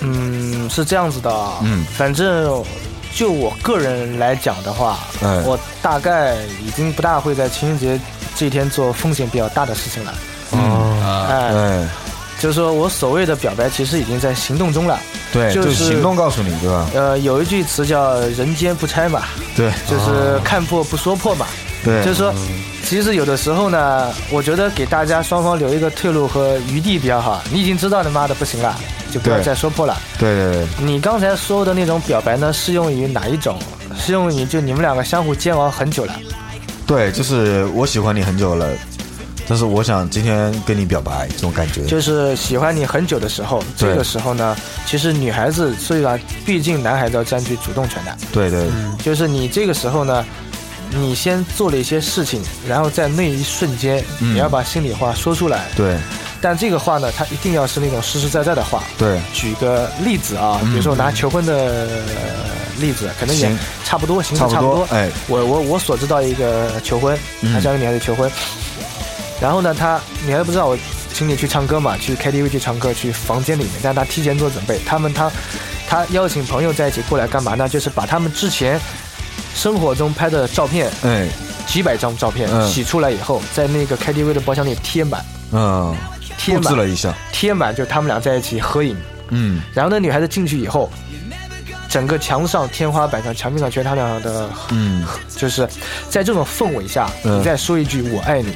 嗯，是这样子的，
嗯。
反正就我个人来讲的话，
哎。
我大概已经不大会在情人节这一天做风险比较大的事情了。
哦，
啊，
哎，
哎，
就是说我所谓的表白，其实已经在行动中了。
对，
就
就是是行动告诉你，对吧？
呃，有一句词叫“人间不拆”嘛，
对。
就是看破不说破嘛。
对，
就是说，其实有的时候呢，我觉得给大家双方留一个退路和余地比较好。你已经知道他妈的不行了，就不要再说破了。
对对对。
你刚才说的那种表白呢，适用于哪一种？适用于就你们两个相互煎熬很久了，
对，就是我喜欢你很久了，但是我想今天跟你表白，这种感觉。
就是喜欢你很久的时候，这个时候呢，其实女孩子虽然毕竟男孩子要占据主动权的，
对对
就是你这个时候呢，你先做了一些事情，然后在那一瞬间，
嗯
你要把心里话说出来。
对
但这个话呢，它一定要是那种实实在在的话。
对
举个例子啊，比如说我拿求婚的呃例子，可能也差不多，形式
差不
多。
哎
我我我所知道一个求婚，
嗯
他向一个女孩子求婚，然后呢，他女孩子不知道我请你去唱歌嘛，去 KTV 去唱歌，去房间里面，但他提前做准备，他们他他邀请朋友在一起过来干嘛呢？就是把他们之前生活中拍的照片，
哎。
几百张照片
嗯。
洗出来以后，在那个 KTV 的包厢里贴满。
嗯。
贴满。
布置了一下，
贴满，就他们俩在一起合影。
嗯，
然后那女孩子进去以后，整个墙上、天花板上、墙壁上全是他俩的，
嗯，
就是在这种氛围下，
嗯。
你再说一句“我爱你”，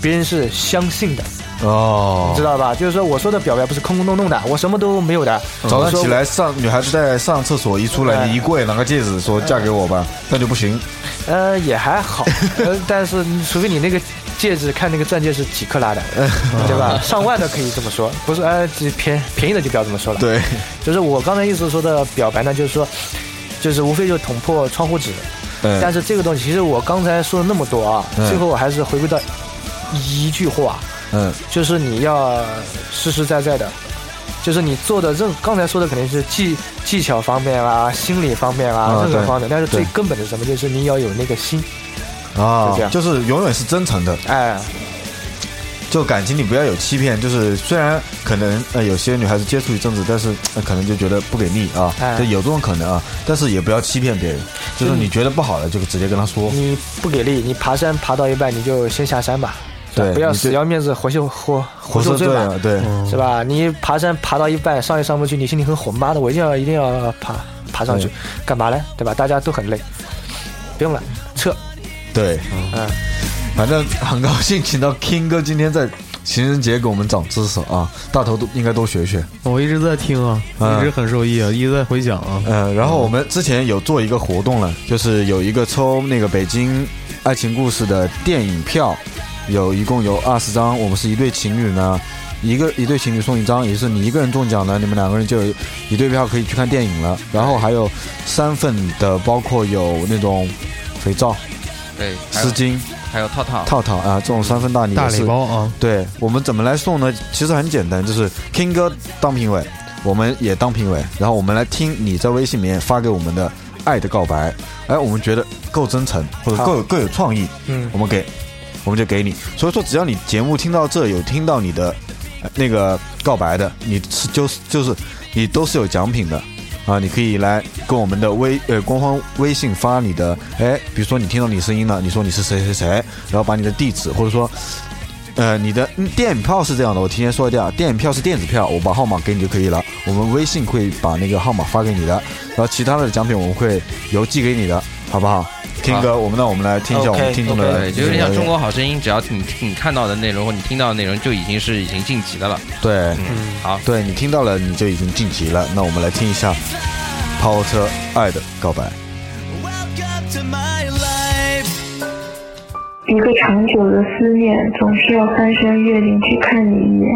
别人是相信的，
哦你
知，道吧？就是说我说的表白不是空空洞洞的，我什么都没有的。
早上起来上，女孩子在上厕所一出来，
哎
你一跪拿个戒指说嫁给我吧，那就不行。
呃，也还好，呃，但是除非你那个戒指看那个钻戒是几克拉的，对吧？上万的可以这么说，不是呃这便便宜的就不要这么说了。，
对，
就是我刚才意思说的表白呢，就是说，就是无非就捅破窗户纸，
嗯
但是这个东西其实我刚才说了那么多啊，
嗯
最后我还是回归到一句话，
嗯。
就是你要实实在在的。就是你做的任刚才说的肯定是技技巧方面啊、心理方面啊、任何方面，但是最根本的是什么？就是你要有那个心，
啊
就这样。
就是永远是真诚的，
哎，
就感情你不要有欺骗，就是虽然可能呃有些女孩子接触一阵子，但是、呃、可能就觉得不给力啊，
哎。
就有这种可能啊，但是也不要欺骗别人，就是你觉得不好的就直接跟他说，
你不给力，你爬山爬到一半你就先下山吧，是吧不要死要面子活受活
活
受罪嘛
对，
是吧？你爬山爬到一半上也上不去，你心里很火，妈的，我一定要一定要爬爬上去，干嘛呢？对吧？大家都很累，不用了，撤，
对，
嗯。
反正很高兴请到 King 哥今天在情人节给我们长知识啊，大头都应该多学学。
我一直在听啊，
嗯
一直很受益啊，一直在回想啊。
嗯，然后我们之前有做一个活动了，就是有一个抽那个北京爱情故事的电影票，有一共有二十张，我们是一对情侣呢，一个一对情侣送一张，也就是你一个人中奖呢，你们两个人就有一对票可以去看电影了。然后还有三份的，包括有那种肥皂、
对，
丝巾、
还有套套，
套套啊，这种三份大礼
大
也是。
礼包啊，
对我们怎么来送呢？其实很简单，就是 King 哥当评委，我们也当评委，然后我们来听你在微信里面发给我们的爱的告白，哎，我们觉得够真诚或者
好
够有够有创意，
嗯。
我们给，我们就给你。所以说，只要你节目听到这有听到你的那个告白的，你是就是就是你都是有奖品的。啊，你可以来跟我们的微呃官方微信发你的，哎，比如说你听到你声音了，你说你是谁谁谁，然后把你的地址或者说呃，你的电影票是这样的，我提前说一下，电影票是电子票，我把号码给你就可以了。我们微信会把那个号码发给你的，然后其他的奖品我们会邮寄给你的，好不好？听歌，我们那我们来听一下我们听众的
对，就有点像《中国好声音》，只要你你看到的内容或你听到的内容，就已经是已经晋级的了。
对
嗯，好，
对，你听到了你就已经晋级了。那我们来听一下跑车爱的告白。
一个长久的思念，总是要翻山越岭去看你一眼，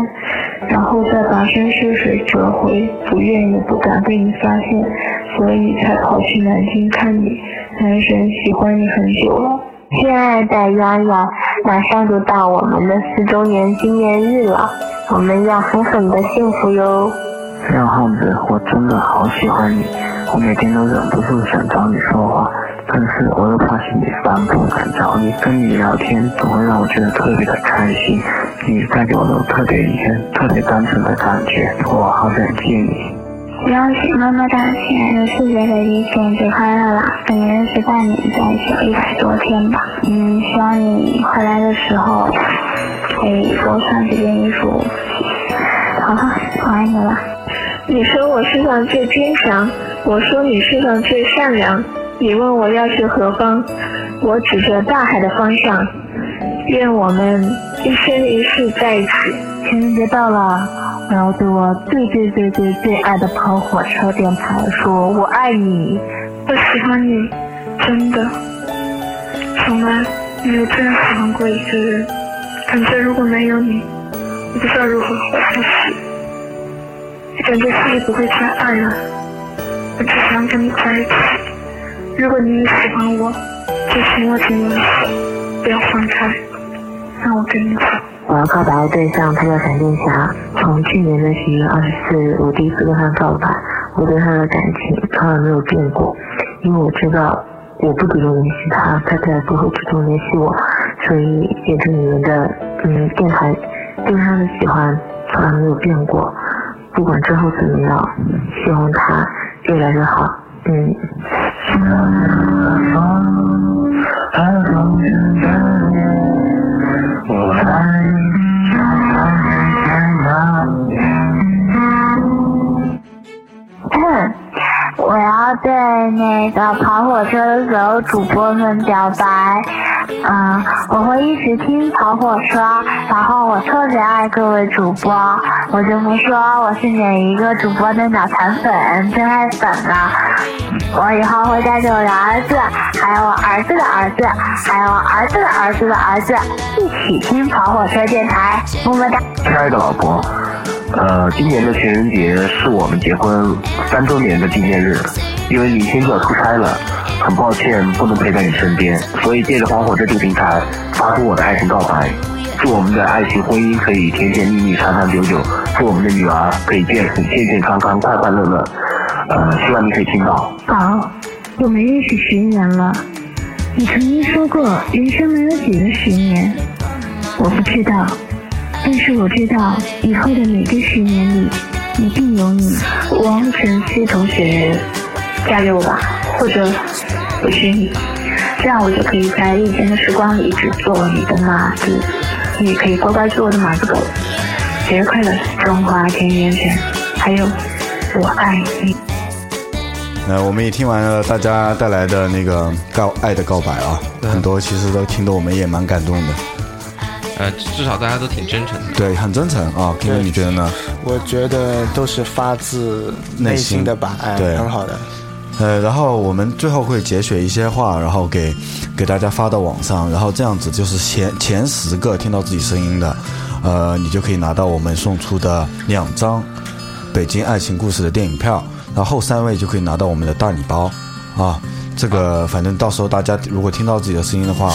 然后再跋山涉水折回，不愿也不敢被你发现，所以才跑去南京看你。男神喜欢你很久了。亲爱的丫丫，马上就到我们的四周年纪念日了，我们要狠狠的幸福哟。
小耗子，我真的好喜欢你，我每天都忍不住想找你说话，可是我又怕心里烦，不敢找你。跟你聊天总会让我觉得特别的开心，你带给我都特别以前特别单纯的感觉，我好想见你。
要许么么哒，亲爱的四姐姐姐，情人节快乐啦！跟你认识半年，在一起有一百多天吧。嗯，希望你回来的时候可以多穿几件衣服。好了，我爱你了。你说我世上最坚强，我说你世上最善良。你问我要去何方，我指着大海的方向。愿我们一生一世在一起。情人节到了。我要对我最最最最最爱的跑火车电台说：“我爱你，我喜欢你，真的，从来没有这样喜欢过一个人。感觉如果没有你，我不知道如何活下去。感觉自己不会再爱了，我只想跟你在一起。如果你也喜欢我，就请握紧我的手，不要放开，让我跟你走。”
我要告白的对象，他叫闪电侠。从去年的十一月二十四日，我第一次跟他告白，我对他的感情从来没有变过，因为我知道我不主动联系他，他再也不会主动联系我，所以也对你们的嗯电台对他的喜欢从来没有变过，不管之后怎么样，希望他越来越好。嗯。我要
对那个跑火车的所有主播们表白。嗯，我会一直听跑火车，然后我特别爱各位主播，我就不说我是哪一个主播的脑残粉、真爱粉了。我以后会带着我的儿子，还有我儿子的儿子，还有我儿子的儿子的儿子，一起听跑火车电台。么么哒。
亲爱的老婆，呃，今年的情人节是我们结婚三周年的纪念日，因为明天就要出差了，很抱歉不能陪在你身边，所以借着花火这个平台发出我的爱情告白，祝我们的爱情婚姻可以甜甜蜜蜜、长长久久，祝我们的女儿可以健健健康康、快快乐乐，呃，希望你可以听到。
宝，我们认识十年了，你曾经说过人生没有几个十年，我不知道，但是我知道以后的每个十年里，一定有你。王晨曦同学，嫁给我吧，或者我娶你，这样我就可以在以前的时光里一直做你的马子，你也可以乖乖做我的马子狗。节日快乐，中华田园犬，还有我爱你。
那，我们也听完了大家带来的那个告爱的告白啊，很多其实都听得我们也蛮感动的，
呃，至少大家都挺真诚的。
对，很真诚啊。King 哥，你觉得呢？
我觉得都是发自内心的吧，哎，
对
很好的。
呃，然后我们最后会节选一些话，然后给给大家发到网上，然后这样子就是前前十个听到自己声音的，呃，你就可以拿到我们送出的两张北京爱情故事的电影票，然后后三位就可以拿到我们的大礼包啊。这个反正到时候大家如果听到自己的声音的话，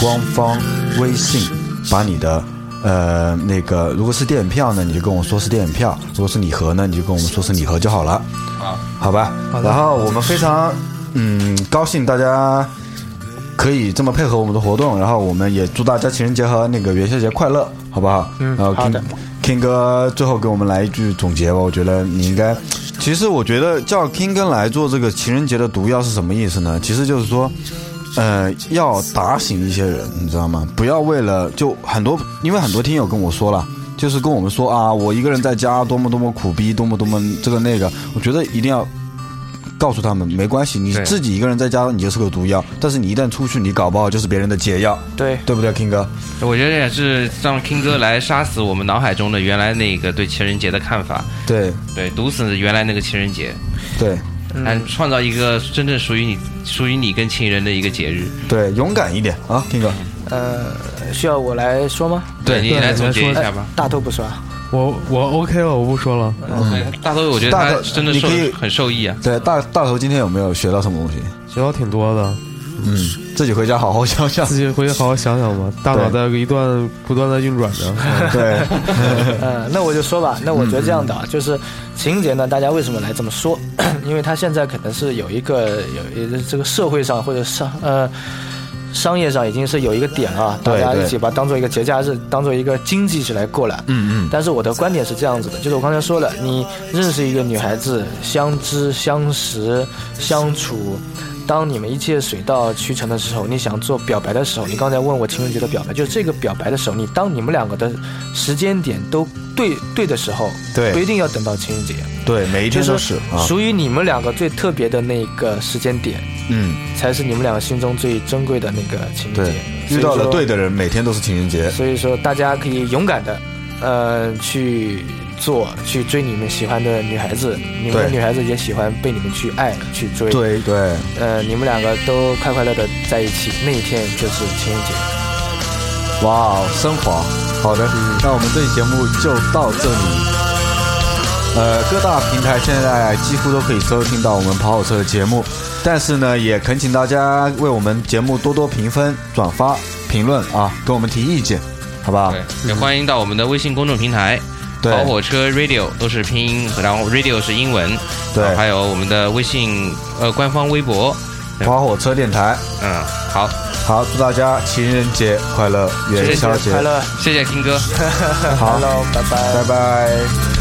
官方微信把你的呃那个如果是电影票呢，你就跟我说是电影票；如果是礼盒呢，你就跟我们说是礼盒就好了。
啊，
好吧。然后我们非常嗯高兴大家可以这么配合我们的活动，然后我们也祝大家情人节和那个元宵节快乐，好不好？
嗯
然后
好的
King King 哥最后给我们来一句总结吧，我觉得你应该。其实我觉得叫 King 哥来做这个情人节的毒药是什么意思呢？其实就是说。呃，要打醒一些人，你知道吗？不要为了就很多，因为很多听友跟我说了，就是跟我们说啊，我一个人在家多么多么苦逼，多么多么这个那个。我觉得一定要告诉他们，没关系，你自己一个人在家你就是个毒药，但是你一旦出去，你搞不好就是别人的解药，
对，
对不对，King 哥？
我觉得也是让 King 哥来杀死我们脑海中的原来那个对情人节的看法，
对
对，毒死原来那个情人节，
对
来创造一个真正属于你、属于你跟情人的一个节日。
对，勇敢一点啊，King 哥。
呃，需要我来说吗？
对你来总结一下
哎
吧。
大头不说，
我我 OK 了，我不说了。
对大头，我觉得他
大头
真的受很受益啊。
对，大大头今天有没有学到什么东西？
学到挺多的，
嗯，自己回家好好想想。
自己回去好好想想吧。大脑在一段不断的运转着。
对，
嗯，那我就说吧，那我觉得这样的啊，就是情人节呢，大家为什么来这么说？因为他现在可能是有一个有这个社会上或者商呃商业上已经是有一个点啊，大家一起把它当做一个节假日，当做一个经济去来过来。
嗯嗯，
但是我的观点是这样子的，就是我刚才说了，你认识一个女孩子，相知、相识、相处，当你们一切水到渠成的时候，你想做表白的时候，你刚才问我情人节的表白，就是这个表白的时候，你当你们两个的时间点都对对的时候，
对
不一定要等到情人节，
对，每一天都是啊，
属于你们两个最特别的那个时间点，
嗯，
才是你们两个心中最珍贵的那个情人节。，
遇到了对的人，每天都是情人节。
所以说，大家可以勇敢的，呃，去做，去追你们喜欢的女孩子，你们的女孩子也喜欢被你们去爱、去追。，
对对，
呃，你们两个都快快乐乐在一起，那一天就是情人节。
哇哦，升华。好的，那我们这期节目就到这里。呃，各大平台现在几乎都可以收听到我们跑火车的节目，但是呢，也恳请大家为我们节目多多评分、转发、评论啊，给我们提意见，好不好？
对，也欢迎到我们的微信公众平台。
对。
跑火车 Radio 都是拼音，然后 Radio 是英文，
对。
还有我们的微信呃官方微博，
跑火车电台，
嗯，好，
好，祝大家情人节快乐，元宵节
快乐，
谢谢 King 哥。
好，
Hello，拜拜，
拜拜。